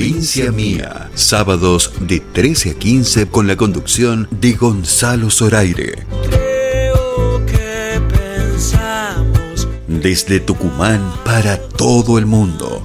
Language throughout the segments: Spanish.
Provincia Mía, sábados de 13 a 15 con la conducción de Gonzalo Zoraire. Desde Tucumán para todo el mundo.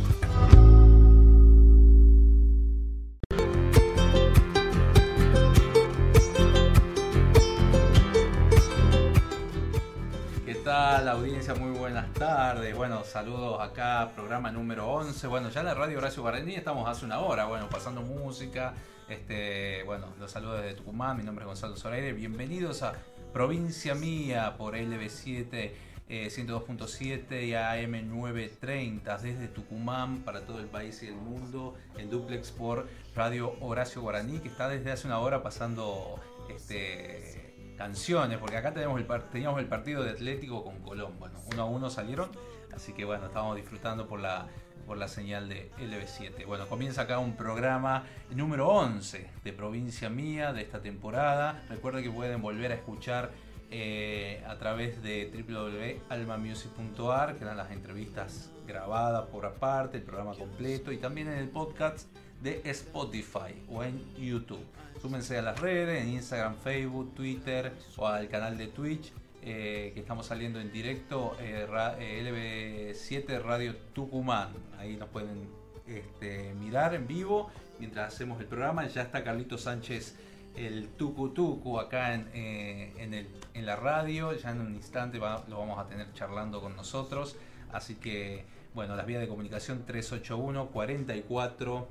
Programa número 11. Bueno, ya en la radio Horacio Guaraní estamos hace una hora, bueno, pasando música. Este, bueno, los saludos desde Tucumán, mi nombre es Gonzalo Zoraire. Bienvenidos a Provincia Mía por LB7 102.7 eh, y AM930 desde Tucumán para todo el país y el mundo. El duplex por Radio Horacio Guaraní que está desde hace una hora pasando este, canciones, porque acá tenemos el, teníamos el partido de Atlético con Colón. Bueno, uno a uno salieron Así que bueno, estamos disfrutando por la, por la señal de LB7. Bueno, comienza acá un programa número 11 de Provincia Mía de esta temporada. Recuerden que pueden volver a escuchar eh, a través de www.almamusic.ar, que eran las entrevistas grabadas por aparte, el programa completo y también en el podcast de Spotify o en YouTube. Súmense a las redes, en Instagram, Facebook, Twitter o al canal de Twitch eh, que estamos saliendo en directo, eh, LB7 eh, Radio Tucumán. Ahí nos pueden este, mirar en vivo mientras hacemos el programa. Ya está Carlito Sánchez, el Tucu Tucu, acá en, en, la radio. Ya en un instante lo vamos a tener charlando con nosotros. Así que, bueno, las vías de comunicación 381 44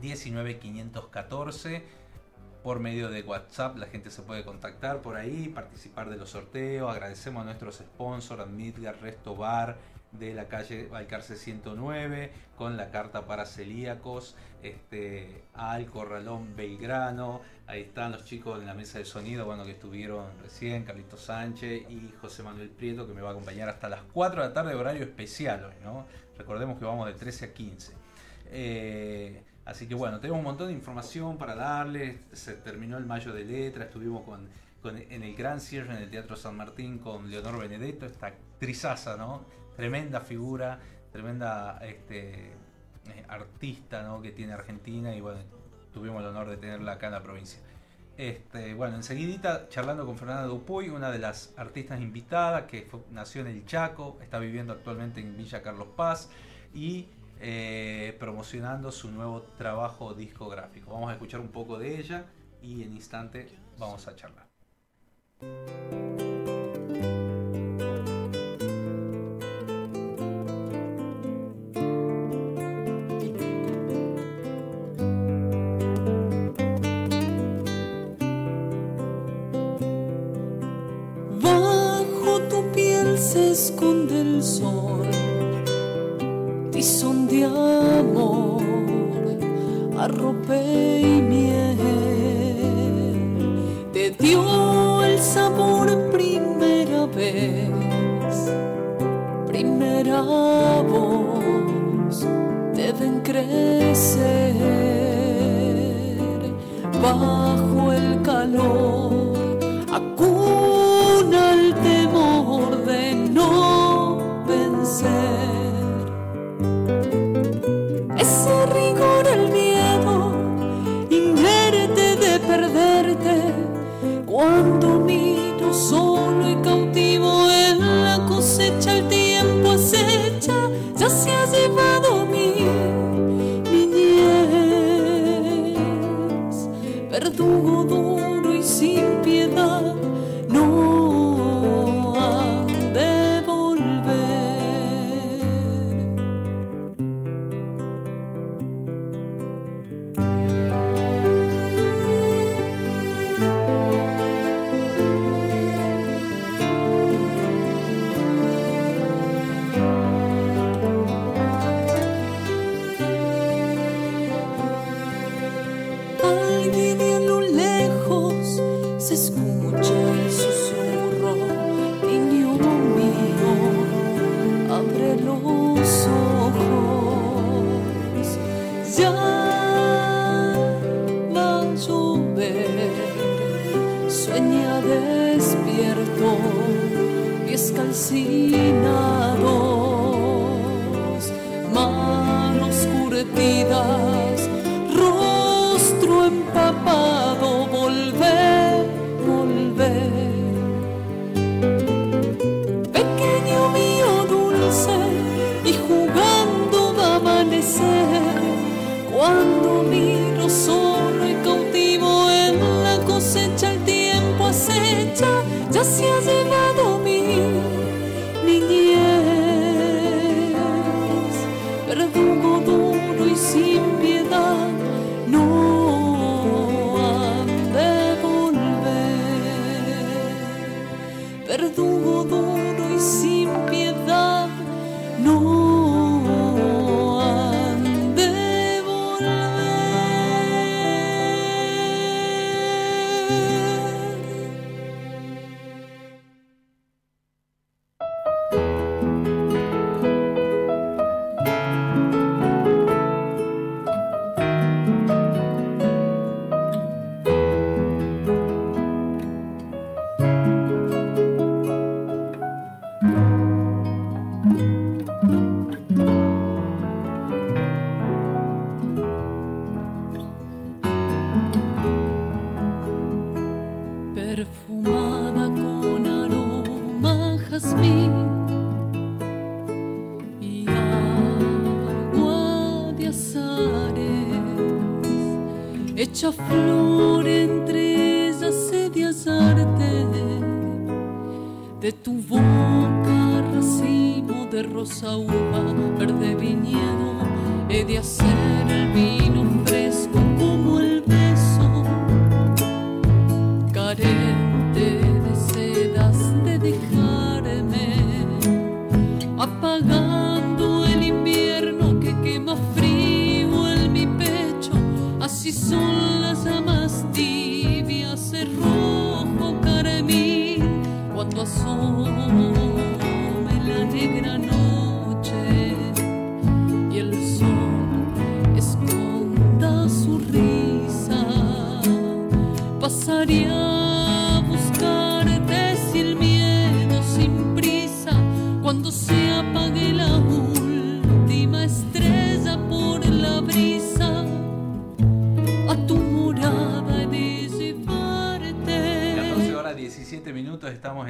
19 514 por medio de WhatsApp. La gente se puede contactar por ahí, participar de los sorteos. Agradecemos a nuestros sponsors, Admitgar Resto Bar de la calle Valcarce 109, con la carta para celíacos, este, al Corralón Belgrano. Ahí están los chicos en la mesa de sonido, bueno, que estuvieron recién, Carlito Sánchez y José Manuel Prieto, que me va a acompañar hasta las 4 de la tarde, horario especial hoy, ¿no? Recordemos que vamos de 13 a 15. Eh, Así que bueno, tenemos un montón de información para darles. Se terminó el mayo de letra, estuvimos con, en el gran cierre en el Teatro San Martín con Leonor Benedetto, esta actrizaza, ¿no? Tremenda figura, tremenda este, eh, artista ¿no? que tiene Argentina y bueno, tuvimos el honor de tenerla acá en la provincia. Este, bueno, enseguidita charlando con Fernanda Dupuy, una de las artistas invitadas que nació en el Chaco, está viviendo actualmente en Villa Carlos Paz y eh, promocionando su nuevo trabajo discográfico. Vamos a escuchar un poco de ella y en instante vamos a charlar. Bajo tu piel se esconde el sol son de amor, arrope y miel. Te dio el sabor primera vez, primera voz, deben crecer bajo el calor.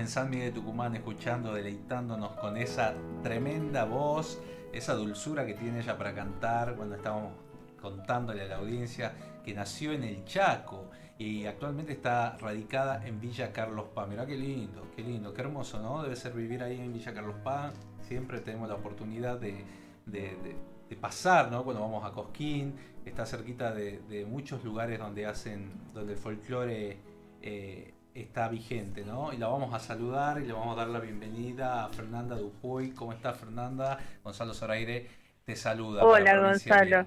En San Miguel de Tucumán escuchando, deleitándonos con esa tremenda voz, esa dulzura que tiene ella para cantar cuando estábamos contándole a la audiencia que nació en el Chaco y actualmente está radicada en Villa Carlos Paz. Mirá qué lindo, qué lindo, qué hermoso, ¿no? Debe ser vivir ahí en Villa Carlos Paz. Siempre tenemos la oportunidad de, de- pasar, ¿no? Cuando vamos a Cosquín, está cerquita de, de muchos lugares donde hacen, donde el folclore eh, está vigente, ¿no? Y la vamos a saludar y le vamos a dar la bienvenida a Fernanda Dupuy. ¿Cómo está Fernanda? Gonzalo Zoraire te saluda. Hola Gonzalo.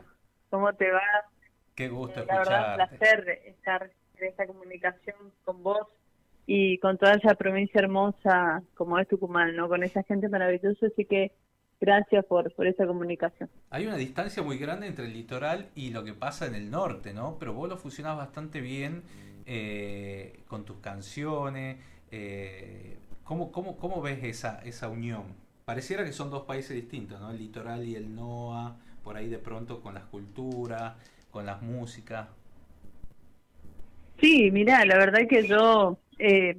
¿cómo te va? Qué gusto Eh, La verdad, un placer estar en esta comunicación con vos y con toda esa provincia hermosa como es Tucumán, ¿no? Con esa gente maravillosa, así que gracias por, por esa comunicación. Hay una distancia muy grande entre el litoral y lo que pasa en el norte, ¿no? Pero vos lo fusionás bastante bien eh, con tus canciones. eh, ¿cómo, cómo, cómo ves esa, esa unión? Pareciera que son dos países distintos, ¿no? El litoral y el NOA, por ahí de pronto con las culturas, con las músicas. Sí, mira, la verdad que yo eh,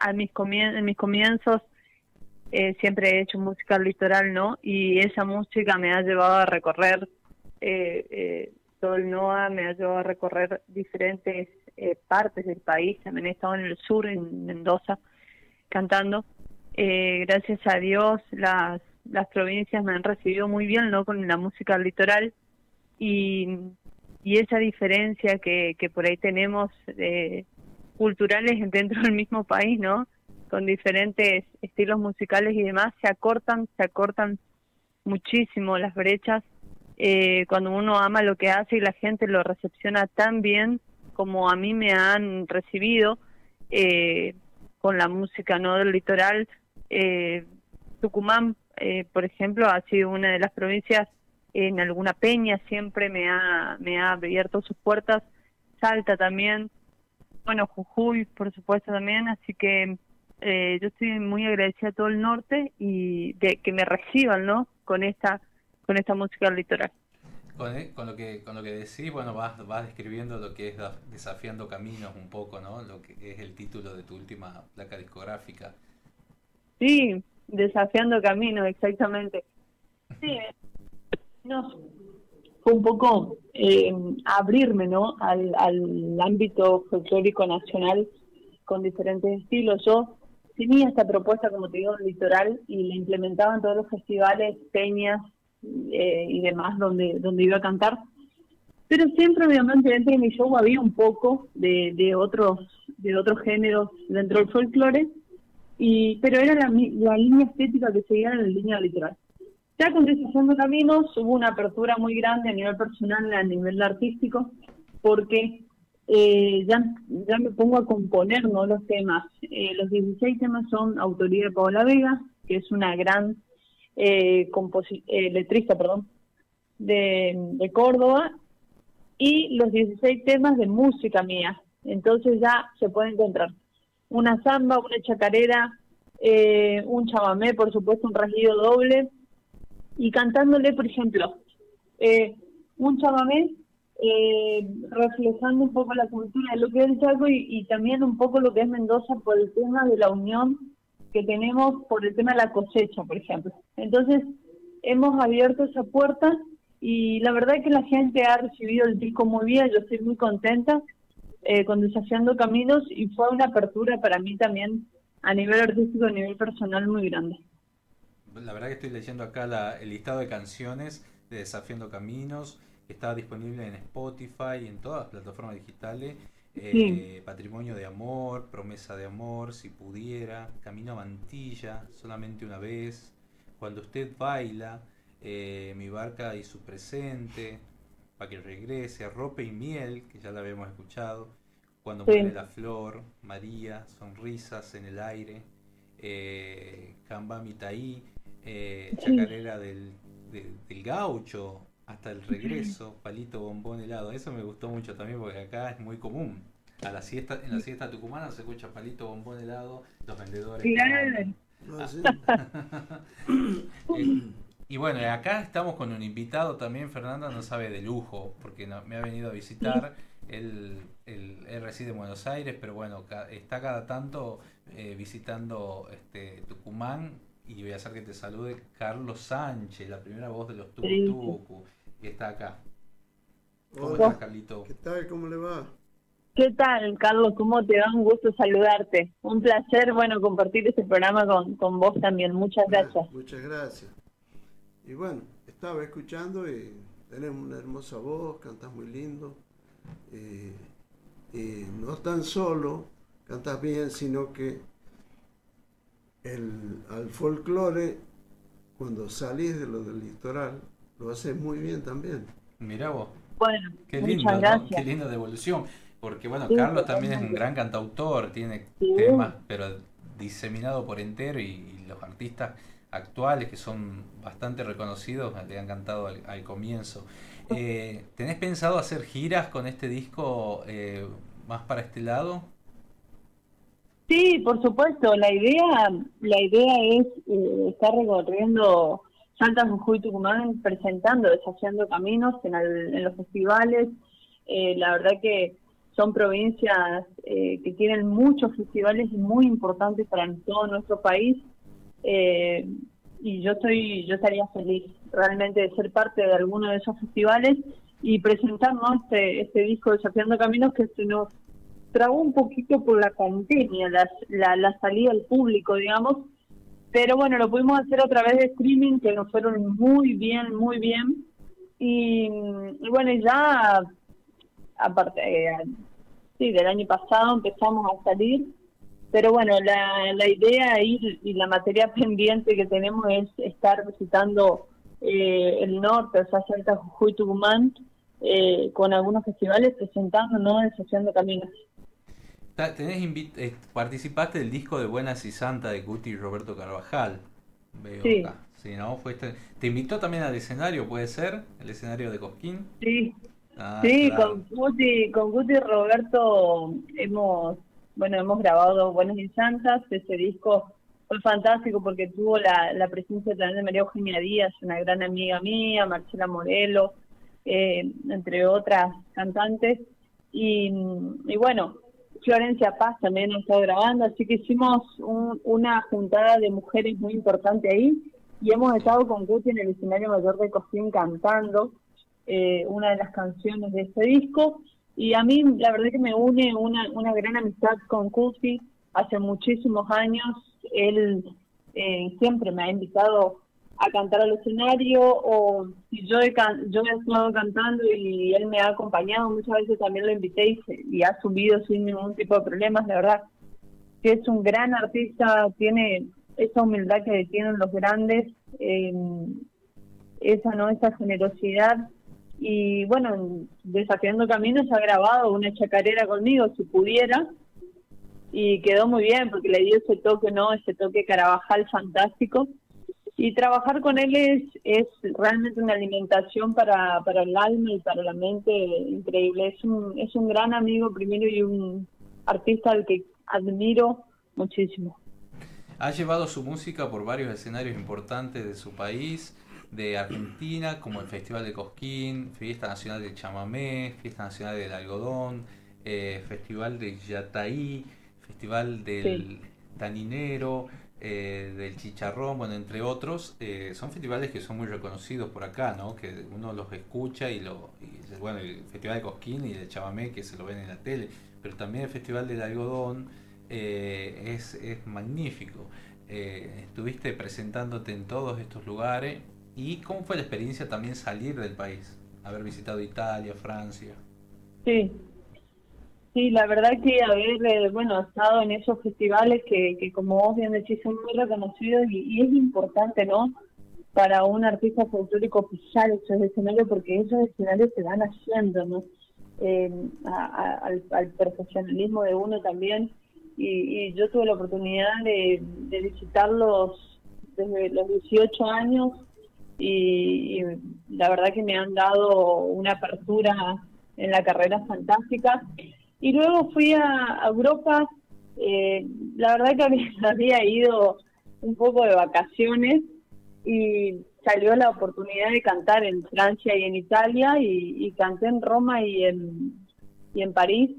a mis comien- en mis comienzos eh, siempre he hecho música al litoral, ¿no? Y esa música me ha llevado a recorrer eh, eh, todo el NOA, me ha llevado a recorrer diferentes eh, partes del país. También he estado en el sur, en Mendoza, cantando. Eh, gracias a Dios, las, las provincias me han recibido muy bien, ¿no? Con la música al litoral. Y y esa diferencia que, que por ahí tenemos eh, culturales dentro del mismo país, ¿no? Con diferentes estilos musicales y demás, se acortan, se acortan muchísimo las brechas eh, cuando uno ama lo que hace y la gente lo recepciona tan bien como a mí me han recibido eh, con la música no del litoral. Eh, Tucumán, eh, por ejemplo, ha sido una de las provincias en alguna peña siempre me ha, me ha abierto sus puertas, Salta también, bueno, Jujuy, por supuesto también, así que eh, yo estoy muy agradecida a todo el norte y de que me reciban, ¿no? Con esta, con esta música del litoral. Con, e- con lo que con lo que decís, bueno, vas, vas describiendo lo que es Desafiando Caminos un poco, ¿no? Lo que es el título de tu última placa discográfica. Sí, desafiando caminos, exactamente. Sí, fue un poco eh, abrirme ¿no? al, al ámbito folclórico nacional con diferentes estilos. Yo tenía esta propuesta, como te digo, litoral y la implementaba en todos los festivales, peñas eh, y demás donde, donde iba a cantar. Pero siempre, obviamente, dentro de mi show había un poco de, de otros de otros géneros dentro del folclore, y, pero era la, la línea estética que seguía en la línea literal. Ya con Deshaciendo Caminos hubo una apertura muy grande a nivel personal, a nivel artístico, porque eh, ya, ya me pongo a componer ¿no? los temas. Eh, los 16 temas son autoría de Paola Vega, que es una gran eh, eh, letrista perdón, de, de Córdoba, y los 16 temas de música mía. Entonces ya se puede encontrar una samba, una chacarera, eh, un chamamé, por supuesto, un rasguido doble, y cantándole, por ejemplo, eh, un chamamé eh, reflejando un poco la cultura de lo que es el Chaco y, también un poco lo que es Mendoza por el tema de la unión que tenemos por el tema de la cosecha, por ejemplo. Entonces, hemos abierto esa puerta y la verdad es que la gente ha recibido el disco muy bien, yo estoy muy contenta eh, con Desafiando Caminos y fue una apertura para mí también a nivel artístico, a nivel personal muy grande. La verdad que estoy leyendo acá el listado de canciones de Desafiando Caminos, que está disponible en Spotify y en todas las plataformas digitales. Eh, Patrimonio de Amor, Promesa de Amor, Si Pudiera, Camino a Mantilla, Solamente una vez, Cuando usted baila, eh, Mi barca y su presente, para que regrese, Rope y Miel, que ya la habíamos escuchado, Cuando muere la flor, María, Sonrisas en el aire, eh, Camba Mitaí, eh, Chacarera del, del Gaucho, hasta el regreso, Palito Bombón Helado. Eso me gustó mucho también porque acá es muy común. A la siesta, en la siesta tucumana se escucha Palito Bombón Helado, los vendedores. Ah, eh, y bueno, acá estamos con un invitado también, Fernanda no sabe de lujo, porque me ha venido a visitar. Él, él, reside en Buenos Aires, pero bueno, está cada tanto eh, visitando este, Tucumán y voy a hacer que te salude Carlos Sánchez, la primera voz de los Tucu que está acá. ¿Cómo estás, Carlito? ¿Qué tal? ¿Cómo le va? ¿Qué tal, Carlos? ¿Cómo te va? Un gusto saludarte. Un placer, bueno, compartir este programa con, con vos también. Muchas ah, gracias. muchas gracias. Y bueno, estaba escuchando y tenés una hermosa voz, cantas muy lindo. Eh, y no tan solo cantas bien, sino que el, al folclore, cuando salís de lo del litoral, lo haces muy bien también. Mira vos. Bueno, qué lindo, qué linda devolución. Porque bueno, Carlos también es un gran cantautor, tiene temas, pero diseminado por entero y, los artistas actuales que son bastante reconocidos le han cantado al, comienzo. Eh, ¿Tenés pensado hacer giras con este disco eh, más para este lado? Sí, por supuesto. La idea, la idea es eh, estar recorriendo Santa Jujuy Tucumán presentando, deshaciendo caminos en, los festivales. Eh, la verdad que son provincias eh, que tienen muchos festivales muy importantes para todo nuestro país. Eh, y yo estoy, yo estaría feliz realmente de ser parte de alguno de esos festivales y presentarnos este, este disco Desafiando Caminos que se nos trabó un poquito por la pandemia, la, la salida al público, digamos, pero bueno, lo pudimos hacer a través de streaming, que nos fueron muy bien, muy bien. Y, bueno, ya, aparte, eh, sí, del año pasado empezamos a salir. Pero bueno, la, la idea y, la materia pendiente que tenemos es estar visitando eh, el norte, o sea, Salta, Jujuy, Tucumán, eh, con algunos festivales presentando, ¿no? Deshaciendo caminos. Tenés eh, participaste del disco de Buenas y Santa de Guti y Roberto Carvajal. Veo sí. Acá. Sí, ¿no? Fuiste, ¿Te invitó también al escenario, puede ser? ¿El escenario de Cosquín? Sí. Ah, sí, con Guti, con Guti y Roberto hemos, bueno, hemos grabado Buenas y Santas. Ese disco fue fantástico porque tuvo la, la presencia también de María Eugenia Díaz, una gran amiga mía, Marcela Morelo, eh, entre otras cantantes. Y, y bueno, Florencia Paz también ha estado grabando, así que hicimos una juntada de mujeres muy importante ahí y hemos estado con Guti en el escenario mayor de Cosquín cantando. eh, una de las canciones de este disco. Y a mí la verdad que me une una, una gran amistad con Cusi hace muchísimos años. Él eh, siempre me ha invitado a cantar al escenario o si yo he, yo he estado cantando y él me ha acompañado, muchas veces también lo invité y, ha subido sin ningún tipo de problemas, la verdad. Que es un gran artista, tiene esa humildad que tienen los grandes, eh, esa no esa generosidad. Y bueno, Desafiando Caminos ha grabado una chacarera conmigo si pudiera y quedó muy bien porque le dio ese toque, ¿no? Ese toque Carabajal fantástico y trabajar con él es, es realmente una alimentación para, para el alma y para la mente increíble. Es un, es un gran amigo primero y un artista al que admiro muchísimo. Ha llevado su música por varios escenarios importantes de su país, de Argentina, como el Festival de Cosquín, Fiesta Nacional del Chamamé, Fiesta Nacional del Algodón, eh, Festival de Yataí, Festival del Taninero, eh, del chicharrón, bueno, entre otros, eh, son festivales que son muy reconocidos por acá, ¿no? Que uno los escucha y lo, bueno, el Festival de Cosquín y de Chabamé que se lo ven en la tele, pero también el Festival del Algodón eh, es, es, magnífico. estuviste presentándote en todos estos lugares y cómo fue la experiencia también salir del país, haber visitado Italia, Francia. Sí, Sí, la verdad que haber, eh, bueno, estado en esos festivales que, que como vos bien decís, son muy reconocidos y, es importante, ¿no? Para un artista folclórico pisar esos escenarios porque esos escenarios se van haciendo, ¿no? Eh, al, profesionalismo de uno también. Y, yo tuve la oportunidad de, visitarlos desde los 18 años y la verdad que me han dado una apertura en la carrera fantástica y luego fui a, Europa, eh, la verdad que había, ido un poco de vacaciones y salió la oportunidad de cantar en Francia y en Italia y, canté en Roma y en, y en París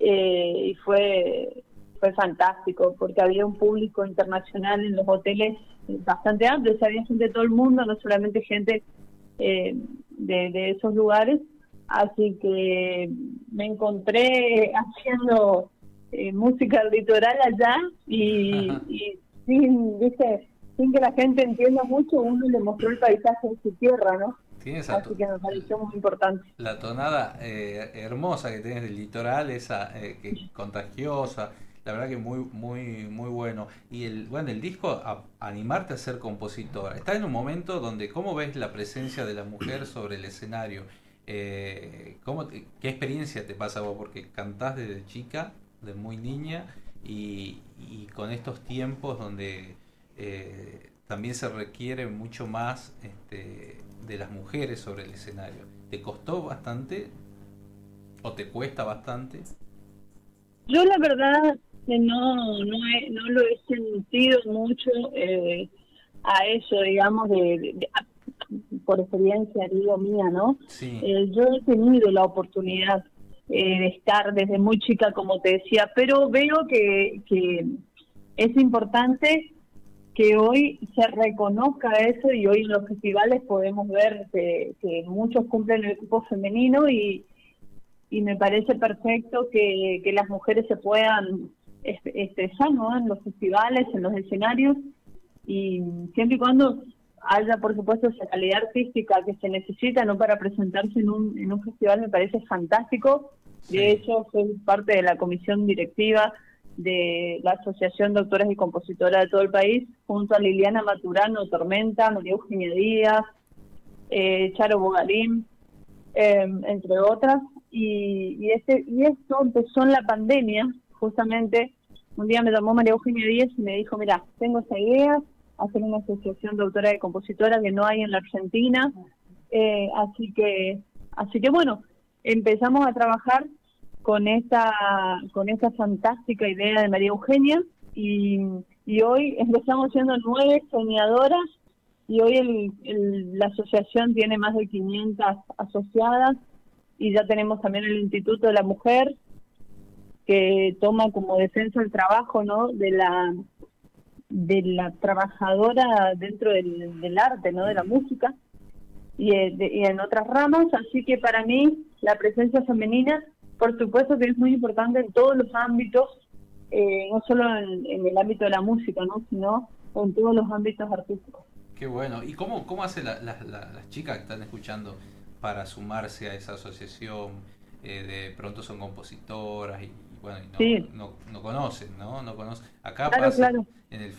eh, y fue fue fantástico porque había un público internacional en los hoteles bastante amplio, había gente de todo el mundo, no solamente gente eh, de esos lugares Así que me encontré haciendo eh, música litoral allá y, sin, sin que la gente entienda mucho, uno le mostró el paisaje de su tierra, ¿no? Así que me pareció muy importante. La tonada eh, hermosa que tienes del litoral, esa eh, que contagiosa, la verdad que muy muy muy bueno. Y el bueno, el disco animarte a ser compositora. Está en un momento donde cómo ves la presencia de la mujer sobre el escenario eh, ¿cómo ¿Qué experiencia te pasa vos? Porque cantás desde chica, de muy niña, y, con estos tiempos donde eh, también se requiere mucho más este, de las mujeres sobre el escenario. ¿Te costó bastante o te cuesta bastante? Yo la verdad que no, no, no lo he sentido mucho eh, a eso, digamos, de, por experiencia, digo mía, ¿no? Eh, yo he tenido la oportunidad eh, de estar desde muy chica, como te decía, pero veo que, que es importante que hoy se reconozca eso y hoy en los festivales podemos ver que, muchos cumplen el equipo femenino y, y me parece perfecto que, que las mujeres se puedan expresar ¿no? en los festivales, en los escenarios y siempre y cuando haya, por supuesto, esa calidad artística que se necesita no para presentarse en un, en un festival me parece fantástico. De hecho, soy parte de la comisión directiva de la Asociación de Autores y Compositoras de todo el país, junto a Liliana Maturano Tormenta, María Eugenia Díaz, eh, Charo Bogarín, em, entre otras. Y, y, este, y esto empezó en la pandemia, justamente. Un día me llamó María Eugenia Díaz y me dijo, mira, tengo esa idea, hacer una asociación de autoras y compositoras que no hay en la Argentina. Eh, así que, así que bueno, empezamos a trabajar con esta, con esta fantástica idea de María Eugenia y, y hoy empezamos siendo nueve soñadoras y hoy el, la asociación tiene más de 500 asociadas y ya tenemos también el Instituto de la Mujer que toma como defensa el trabajo no de la de la trabajadora dentro del, arte, ¿no? De la música. y, en otras ramas, así que para mí la presencia femenina, por supuesto que es muy importante en todos los ámbitos, eh, no solo en, el ámbito de la música, ¿no? sino en todos los ámbitos artísticos. Qué bueno. ¿Y cómo, cómo hacen las chicas que están escuchando para sumarse a esa asociación? Eh, de pronto son compositoras y, bueno, no, no, conocen, ¿no? no conocen. Acá pasa, En el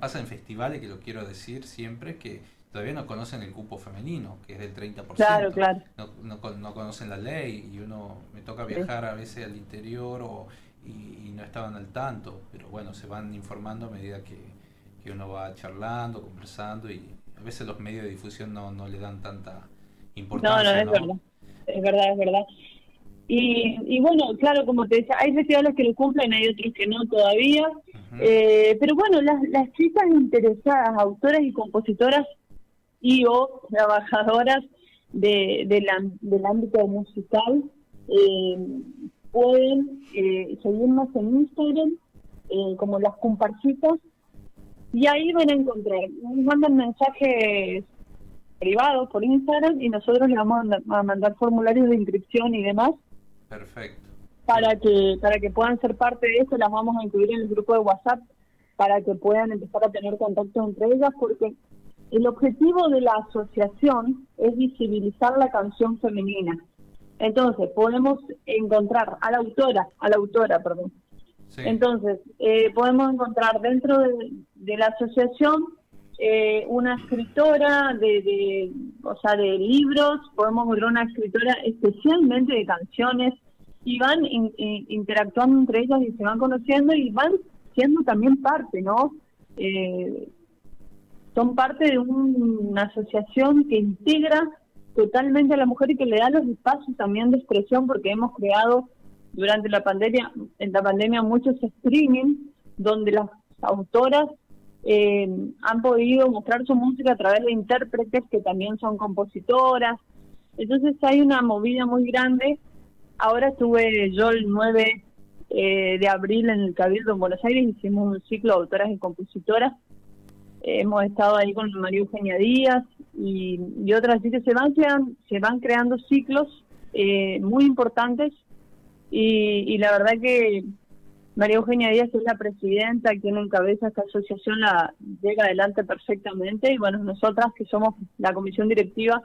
pasa en festivales, que lo quiero decir siempre, que todavía no conocen el cupo femenino, que es del 30%. Claro, claro. No, no, conocen la ley y uno me toca viajar a veces al interior o, y, no estaban al tanto, pero bueno, se van informando a medida que, que uno va charlando, conversando y a veces los medios de difusión no, no le dan tanta importancia. No, no, es verdad. Es verdad, es verdad. Y, y bueno, claro, como te decía, hay festivales que lo cumplen, hay otros que no todavía. Eh, pero bueno, las, las chicas interesadas, autoras y compositoras y o trabajadoras de, de la, del ámbito musical eh, pueden eh, seguirnos en Instagram eh, como las comparsitas y ahí van a encontrar, nos mandan mensajes privados por Instagram y nosotros les vamos a mandar formularios de inscripción y demás Perfecto. Para que, para que puedan ser parte de eso, las vamos a incluir en el grupo de WhatsApp para que puedan empezar a tener contacto entre ellas, porque el objetivo de la asociación es visibilizar la canción femenina. Entonces, podemos encontrar a la autora, a la autora, perdón. Entonces, eh, podemos encontrar dentro de, la asociación eh, una escritora de, de, o sea, de libros, podemos encontrar una escritora especialmente de canciones, y van interactuando entre ellas y se van conociendo y van siendo también parte, ¿no? Eh, son parte de una asociación que integra totalmente a la mujer y que le da los espacios también de expresión porque hemos creado durante la pandemia, en la pandemia muchos streaming donde las autoras eh, han podido mostrar su música a través de intérpretes que también son compositoras. Entonces hay una movida muy grande Ahora estuve yo el 9 eh, de abril en el Cabildo en Buenos Aires, hicimos un ciclo de autoras y compositoras. hemos estado ahí con María Eugenia Díaz y, otras, así que se van, creando, se van creando ciclos eh, muy importantes. Y, la verdad que María Eugenia Díaz es la presidenta, quien encabeza esta asociación, la llega adelante perfectamente. Y bueno, nosotras que somos la comisión directiva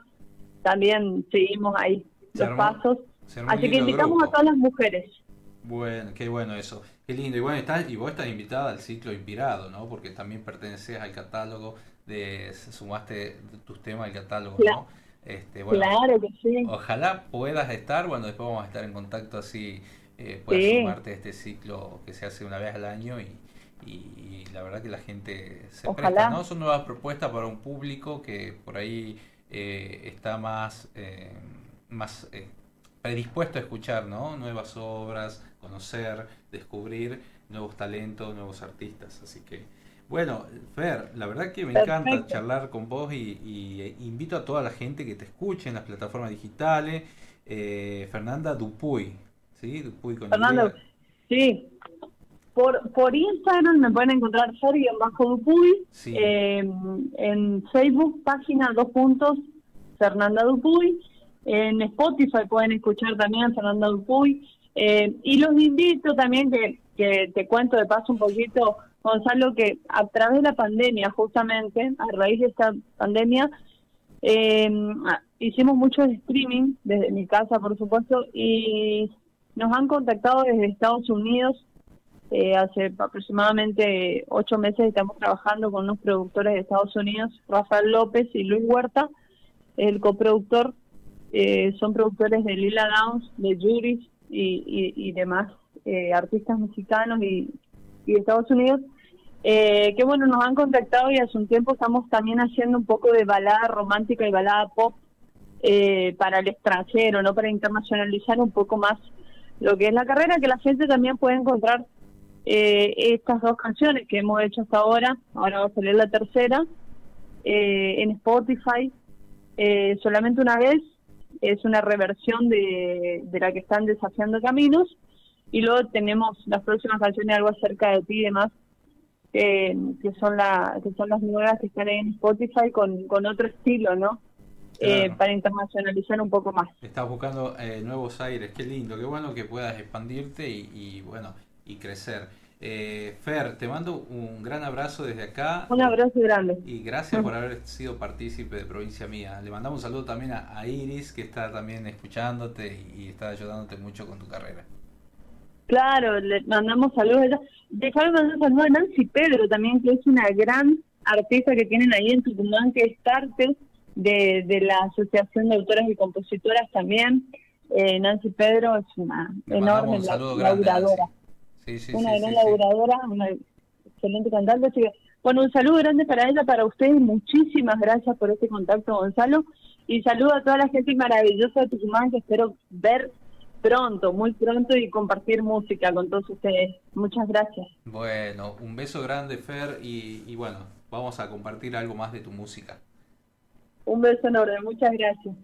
también seguimos ahí los pasos Así que invitamos a todas las mujeres. Bueno, qué bueno eso. Qué lindo. Y bueno, estás, y vos estás invitada al ciclo Inspirado, ¿no? Porque también perteneces al catálogo de, sumaste tus temas al catálogo, ¿no? Este, claro que sí. Ojalá puedas estar, bueno, después vamos a estar en contacto así, eh, puedas sumarte a este ciclo que se hace una vez al año y, y, la verdad que la gente se presta, ¿no? Son nuevas propuestas para un público que por ahí eh, está más, eh, más eh, predispuesto a escuchar ¿no? nuevas obras, conocer, descubrir nuevos talentos, nuevos artistas. Así que, bueno, Fer, la verdad que me encanta charlar con vos y, eh, invito a toda la gente que te escuche en las plataformas digitales. Eh, Fernanda Dupuy, ¿sí? Dupuy con Fernanda, sí. Por, por Instagram me pueden encontrar bajo Dupuy. Eh, en Facebook, página dos puntos, Fernanda Dupuy. En Spotify pueden escuchar también a Fernando Dupuy. Eh, y los invito también que, te cuento de paso un poquito, Gonzalo, que a través de la pandemia, justamente, a raíz de esta pandemia, eh, hicimos mucho streaming desde mi casa, por supuesto, y nos han contactado desde Estados Unidos. Eh, hace aproximadamente ocho meses estamos trabajando con unos productores de Estados Unidos, Rafael López y Luis Huerta, el coproductor eh, son productores de Lila Downs, de Juris y, y, demás eh, artistas mexicanos y, y, de Estados Unidos, eh, que bueno, nos han contactado y hace un tiempo estamos también haciendo un poco de balada romántica y balada pop para el extranjero, no para internacionalizar un poco más lo que es la carrera, que la gente también puede encontrar estas dos canciones que hemos hecho hasta ahora, ahora va a salir la tercera, en Spotify, solamente una vez es una reversión de, de la que están desafiando caminos. Y luego tenemos las próximas canciones, algo acerca de ti y demás, que son, la, que son las nuevas que están en Spotify con, con otro estilo, ¿no? eh, Claro. para internacionalizar un poco más. Estás buscando eh, nuevos aires, qué lindo, qué bueno que puedas expandirte y, y, bueno, y crecer. Eh, Fer, te mando un gran abrazo desde acá Un abrazo grande. y gracias por haber sido partícipe de Provincia Mía. Le mandamos un saludo también a, a Iris, que está también escuchándote y, y está ayudándote mucho con tu carrera. Claro, le mandamos saludos a ella. Dejame mandar un saludo a Nancy Pedro también, que es una gran artista que tienen ahí en Tucumán, que es parte de, de la Asociación de Autoras y Compositoras también. Eh, Nancy Pedro es una Le enorme un saludo grande. Sí, sí, una gran laburadora, una excelente cantante. Así que, bueno, un saludo grande para ella, para ustedes. Muchísimas gracias por este contacto, Gonzalo. Y saludo a toda la gente maravillosa de Tucumán que espero ver pronto, muy pronto y compartir música con todos ustedes. Muchas gracias. Bueno, un beso grande, Fer, y, y bueno, vamos a compartir algo más de tu música. Un beso enorme, muchas gracias.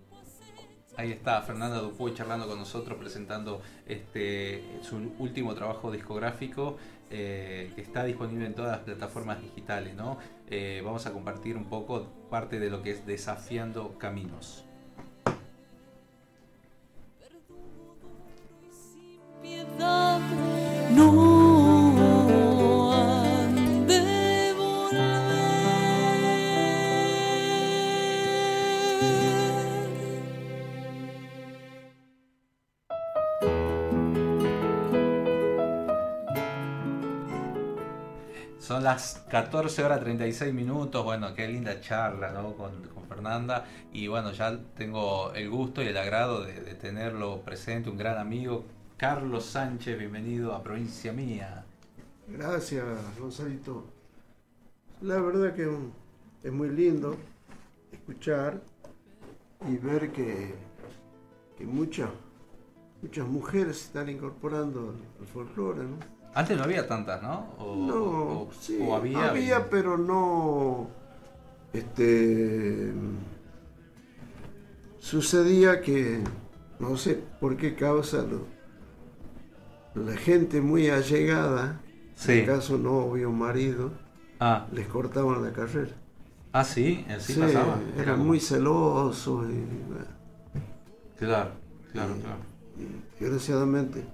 Ahí está Fernanda Dupuy charlando con nosotros, presentando este su último trabajo discográfico eh, que está disponible en todas las plataformas digitales. ¿no? Eh, vamos a compartir un poco parte de lo que es Desafiando Caminos. no las 14 horas 36 minutos. Bueno, qué linda charla ¿no? con, con Fernanda. Y bueno, ya tengo el gusto y el agrado de, tenerlo presente, un gran amigo. Carlos Sánchez, bienvenido a Provincia Mía. Gracias, Gonzalito. La verdad que es muy lindo escuchar y ver que, que muchas, muchas mujeres se están incorporando al, folclore. Antes no había tantas, ¿no? O, No, o- sí, o había. pero no. Este. Sucedía que, no sé por qué causa, lo- la gente muy allegada, Sí. en el caso novio, marido, Ah, les cortaban la carrera. ah, sí, así Sí, pasaba. Era eran como- muy celosos y, Claro, claro, y- claro. y desgraciadamente.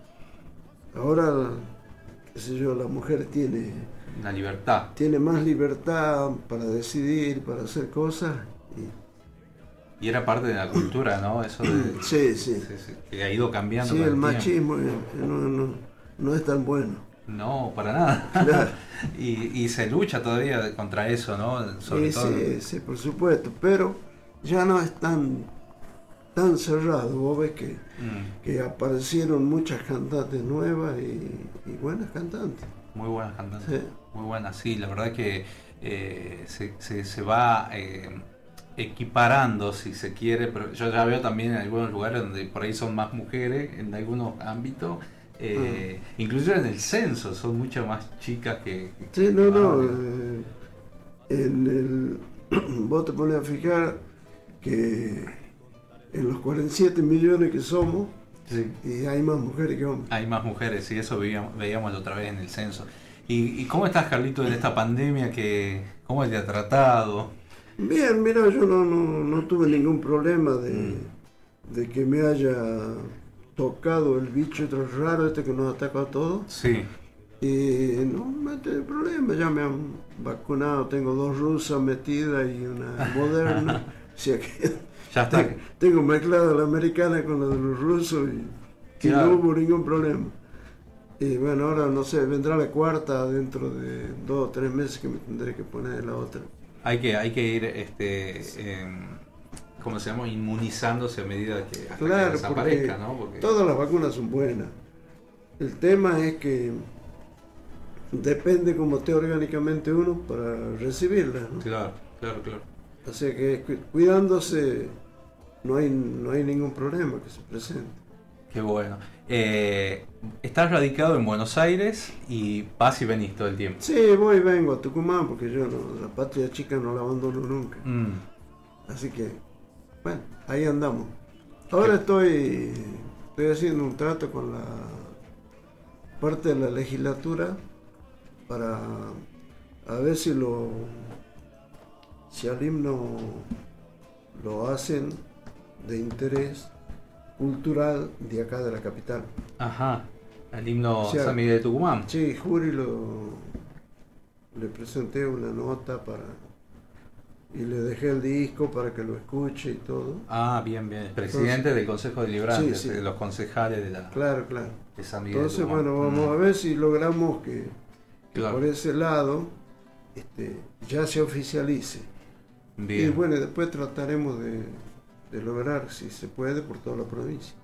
Ahora, qué sé yo, la mujer tiene La libertad. tiene más libertad para decidir, para hacer cosas. y- Y era parte de la cultura, ¿no? Eso de. sí, sí. sí, sí, que ha ido cambiando. Sí, el machismo eh, no, no- no es tan bueno. No, para nada. Claro. y, y se lucha todavía contra eso, ¿no? Sobre Sí, todo. sí, sí, por supuesto, pero ya no es tan, tan cerrado. Vos ves que, Mm, que aparecieron muchas cantantes nuevas y, y buenas cantantes. muy buenas cantantes. Sí. Muy buenas, sí. La verdad que eh, se, se- se va eh, equiparando, si se quiere. Pero yo ya veo también en algunos lugares donde por ahí son más mujeres, en algunos ámbitos. Eh, Mm. Incluso en el censo son muchas más chicas que... que- Sí, no, no. en el, vos te pones a fijar que en los 47 millones que somos, Sí. y hay más mujeres que hombres. Hay más mujeres, y eso veíamos, otra vez en el censo. ¿Y, y cómo estás, Carlito, en esta pandemia? que ¿Cómo te ha tratado? Bien, mira, yo no, no, no tuve ningún problema de, Mm. de que me haya tocado el bicho raro este que nos ataca a todos. Sí, Y no me tuve problema, ya me han vacunado, tengo dos rusas metidas y una moderna. o sea que ya está. te- tengo mezclada la americana con la de los rusos y, y no hubo ningún problema. Y bueno, ahora no sé, vendrá la cuarta dentro de dos o tres meses que me tendré que poner la otra. Hay que, hay que ir, este, em, ¿cómo se llama? Inmunizándose a medida que, hasta que Claro, desaparezca, porque ¿no? Porque, todas las vacunas son buenas. El tema es que depende cómo esté orgánicamente uno para recibirlas. ¿no? Claro, claro, claro. O sea que cu- cuidándose no hay, no hay ningún problema que se presente. Qué bueno. Eh, estás radicado en Buenos Aires y vas y venís todo el tiempo. Sí, voy y vengo a Tucumán porque yo no, la patria chica no la abandono nunca. Mm, Así que, bueno, ahí andamos. Ahora estoy, estoy haciendo un trato con la parte de la legislatura para a ver si lo si al himno lo hacen de interés cultural de acá de la capital. Ajá. El himno O sea, San Miguel de Tucumán. Sí, Juri lo, le presenté una nota para y le dejé el disco para que lo escuche y todo. Ah, bien, bien. Presidente del Consejo Deliberante, Sí, sí. de los concejales de, la, Claro, claro. de San Miguel Entonces, bueno, vamos Mm. a ver si logramos que, por ese lado este, ya se oficialice. Bien. Y bueno, después trataremos de, de lograr, si se puede, por toda la provincia.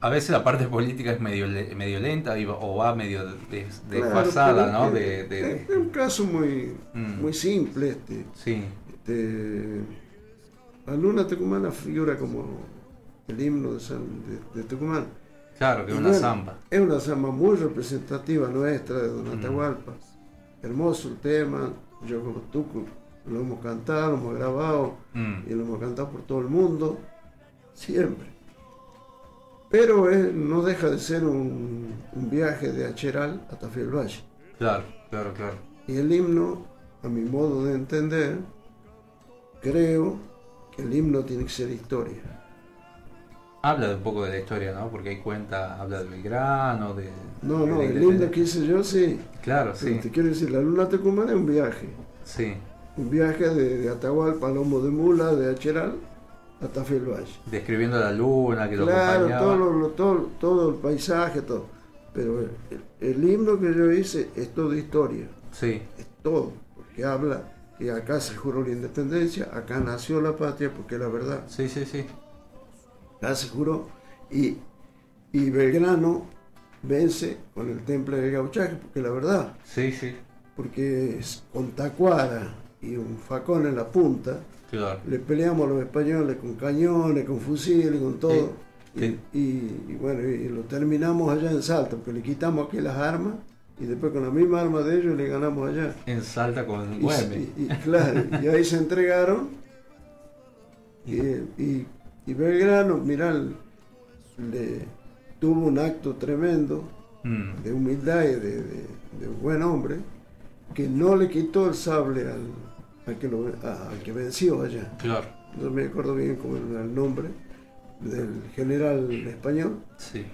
A veces la parte política es medio, medio lenta y o va medio Claro, desfasada, ¿no? es De, Es un caso muy, Mm. muy simple. Este, Sí, este, la luna tucumana figura como el himno de, San- de- Tucumán. claro, que es una zamba. Es una samba muy representativa nuestra de Don Mm. Atahualpa. Hermoso el tema. Yo como Tucu lo hemos cantado, lo hemos grabado Mm, y lo hemos cantado por todo el mundo. Siempre. Pero eh, no deja de ser un, un viaje de Acheral hasta Fiel Valle. Claro, claro, claro. Y el himno, a mi modo de entender, creo que el himno tiene que ser historia. Habla de un poco de la historia, ¿no? Porque ahí cuenta, habla de Belgrano, de... No, no, el himno que hice yo sí. Claro, Pero sí, Te quiero decir, la luna tucumana es un viaje. sí. Un viaje de, de Atahualpa, Lomo de Mula, de Acheral, hasta Fiel Valle. Describiendo la luna que lo Claro, acompañaba. todo, lo- lo- todo, todo el paisaje, todo. Pero el, el himno que yo hice es todo historia, Sí, es todo, porque habla que acá se juró la independencia, acá nació la patria, porque es la verdad, sí, sí, sí. acá se juró, y, y Belgrano vence con el temple del gauchaje, porque es la verdad, Sí, sí, porque es con tacuara y un facón en la punta, claro. le peleamos a los españoles con cañones, con fusiles, con todo. Sí. Y, y- y bueno, y lo terminamos allá en Salta, porque le quitamos aquí las armas y después con la misma arma de ellos le ganamos allá. En Salta con Güemes. y- y, claro, y ahí se entregaron. Y, y- y Belgrano, mirá, le, tuvo un acto tremendo Mm, de humildad y de, de- de buen hombre, que no le quitó el sable al, al que, lo, a- al que venció allá claro, no me acuerdo bien cómo era el nombre del general español, sí.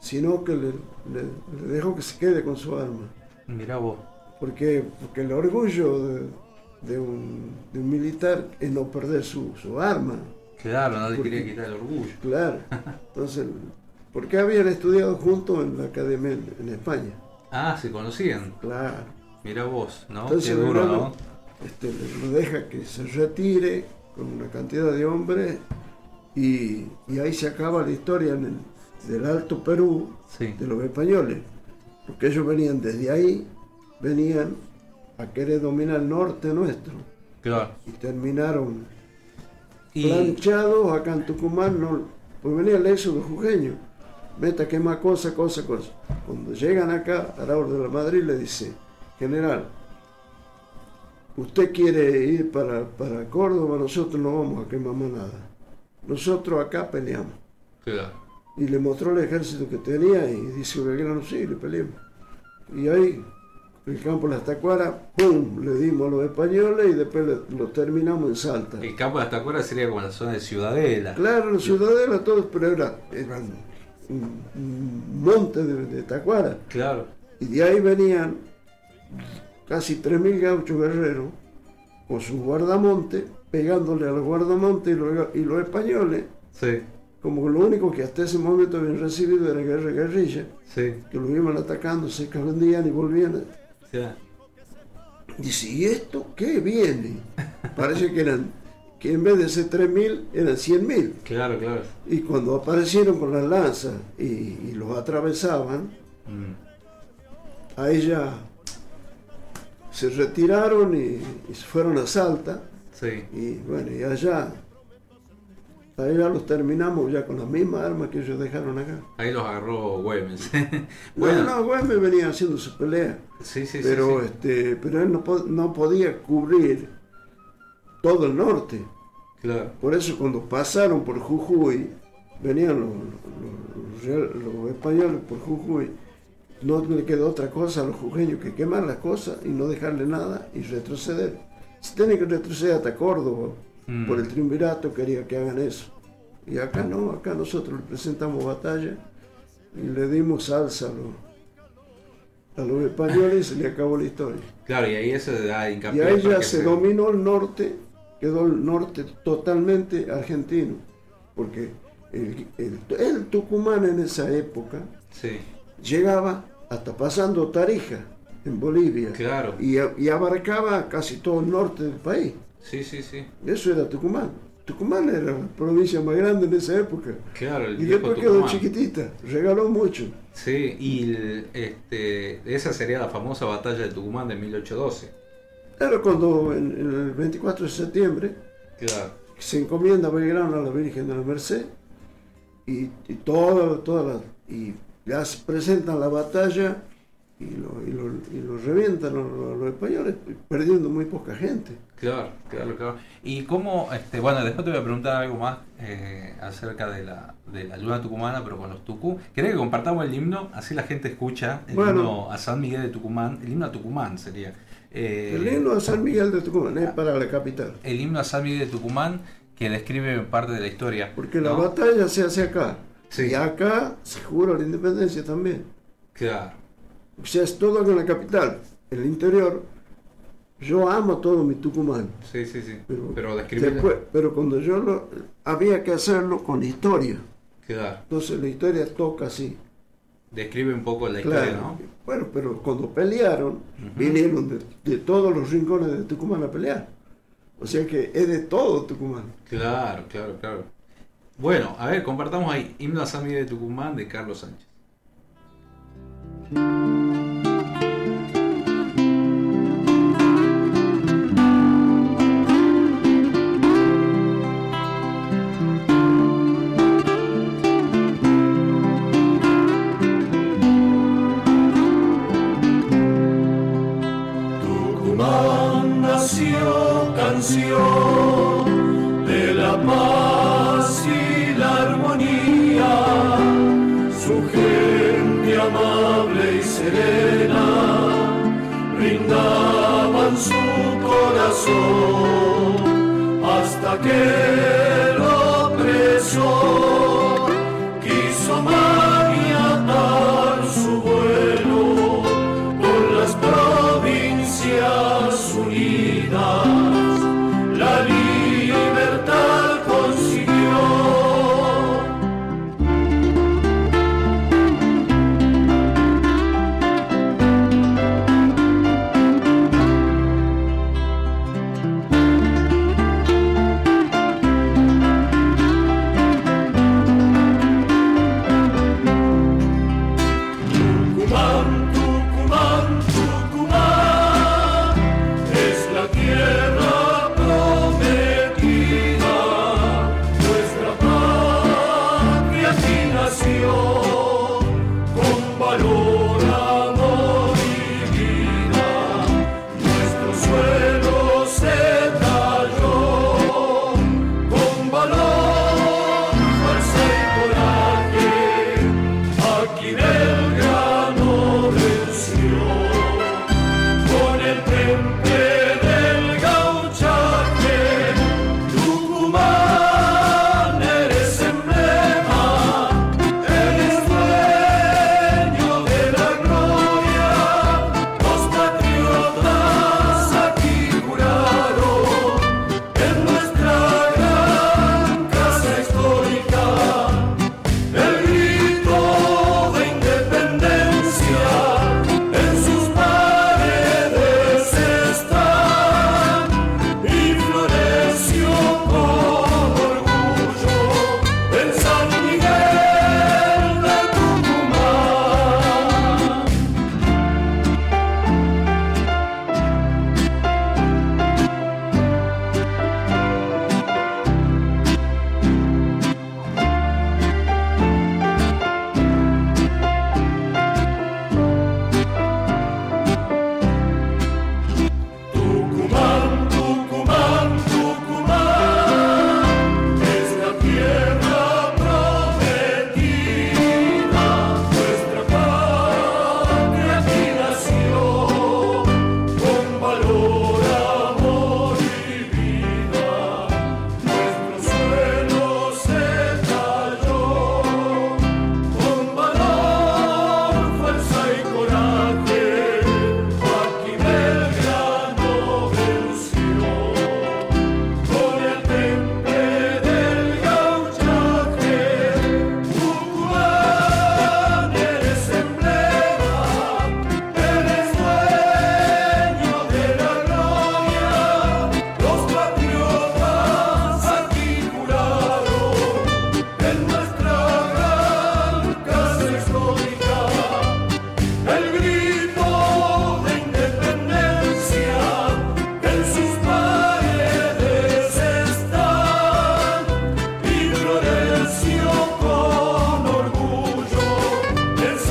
sino que le, le- le dejó que se quede con su arma. Mirá vos. Porque, porque el orgullo de, de un, de un militar es no perder su, su arma, Claro, no le quería quitar el orgullo. claro. Entonces, porque habían estudiado juntos en la academia en, en España, Ah, se conocían. claro. Mirá vos, ¿no? Entonces, Qué duro, ¿no? este, lo deja que se retire con una cantidad de hombres y, y ahí se acaba la historia en el- del Alto Perú Sí, de los españoles, porque ellos venían desde ahí, venían a querer dominar el norte nuestro claro. y terminaron Y, planchados acá en Tucumán, no, pues venía el éxodo jujeño, meta quema cosa, cosa, cosa. Cuando llegan acá, Arauz de la Madrid le dice, general, usted quiere ir para, para Córdoba, nosotros no vamos a quemar más nada. Nosotros acá peleamos. claro. Y le mostró el ejército que tenía y dice Belgrano, sí, le peleamos. Y ahí, el campo de las Tacuaras, ¡pum! Le dimos a los españoles y después le- lo terminamos en Salta. El campo de las Tacuaras sería como la zona de Ciudadela. Claro, los ciudadelas todos, pero era, eran un, un monte de, de tacuara. Claro. Y de ahí venían casi 3.000 gauchos guerreros con sus guardamontes, pegándole a los guardamontes y los, y los españoles, Sí, como que lo único que hasta ese momento habían recibido era guerra guerrilla, sí. que los iban atacando, se escondían y volvían. Ya. Dice, ¿y esto qué viene? Parece que eran, que en vez de ser 3.000, eran 100.000. Claro, claro. Y cuando aparecieron con las lanzas y, y los atravesaban, Mm, a ella se retiraron y, y se fueron a Salta. Sí, Y bueno, y allá, allá los terminamos ya con las mismas armas que ellos dejaron acá. ahí los agarró Güemes. Bueno, bueno, no, Güemes venía haciendo su pelea, sí, sí, pero, sí. Este, pero él no, no podía cubrir todo el norte. Claro, Por eso cuando pasaron por Jujuy, venían los, los- los los españoles por Jujuy, no le quedó otra cosa a los jujeños que quemar las cosas y no dejarle nada y retroceder. Se tiene que retroceder hasta Córdoba, Mm. por el triunvirato quería que hagan eso. Y acá no, acá nosotros le presentamos batalla y le dimos salsa a los, a los españoles y se le acabó la historia. Claro, y ahí eso da Y ahí ya se dominó el norte, quedó el norte totalmente argentino, porque el, el- el Tucumán en esa época Sí, llegaba hasta pasando Tarija, en Bolivia, claro. y, abarcaba casi todo el norte del país. Sí, sí, sí. Eso era Tucumán. Tucumán era la provincia más grande en esa época. Claro, el Y después quedó Tucumán. chiquitita, regaló mucho. Sí, y el- este, esa sería la famosa batalla de Tucumán de 1812. Era cuando en, en el 24 de septiembre Claro. se encomienda Belgrano a la Virgen de la Merced y, y todo, toda la- y ya se presentan la batalla y lo, y lo, y lo revientan los, españoles, perdiendo muy poca gente. Claro, claro, claro. Y cómo, este, bueno, después te voy a preguntar algo más eh, acerca de la, de la luna tucumana, pero con los tucú. ¿Querés que compartamos el himno? Así la gente escucha el Bueno. himno a San Miguel de Tucumán. El himno a Tucumán sería. Eh, El himno de San Miguel de Tucumán es para la capital, el himno a San Miguel de Tucumán que describe parte de la historia. porque la batalla se hace acá. Sí. Y acá se jura la independencia también. Claro, O sea, es todo en la capital. El interior, yo amo todo mi Tucumán. sí, sí, sí. Pero, Pero después- pero cuando yo lo, había que hacerlo con historia. Claro, Entonces la historia toca así. describe un poco la Claro. historia, ¿no? Bueno, pero cuando pelearon, vinieron de, de todos los rincones de Tucumán a pelear. O sea que es de todo Tucumán. Claro, claro, claro. Bueno, a ver, compartamos ahí. Himno a Miguel de Tucumán de Carlos Sánchez. Brindaban su corazón hasta que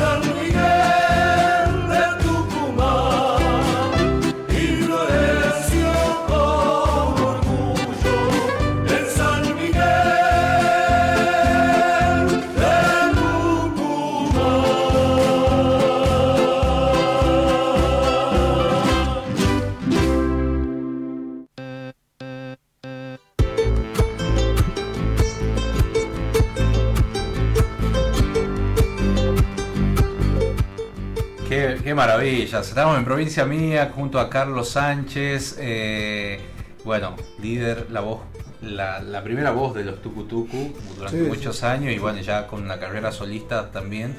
London. Maravilla. Estamos en provincia mía junto a Carlos Sánchez. eh, bueno, líder, la voz, la, la primera voz de los Tucutucu durante Sí, muchos años y bueno, ya con una carrera solista también.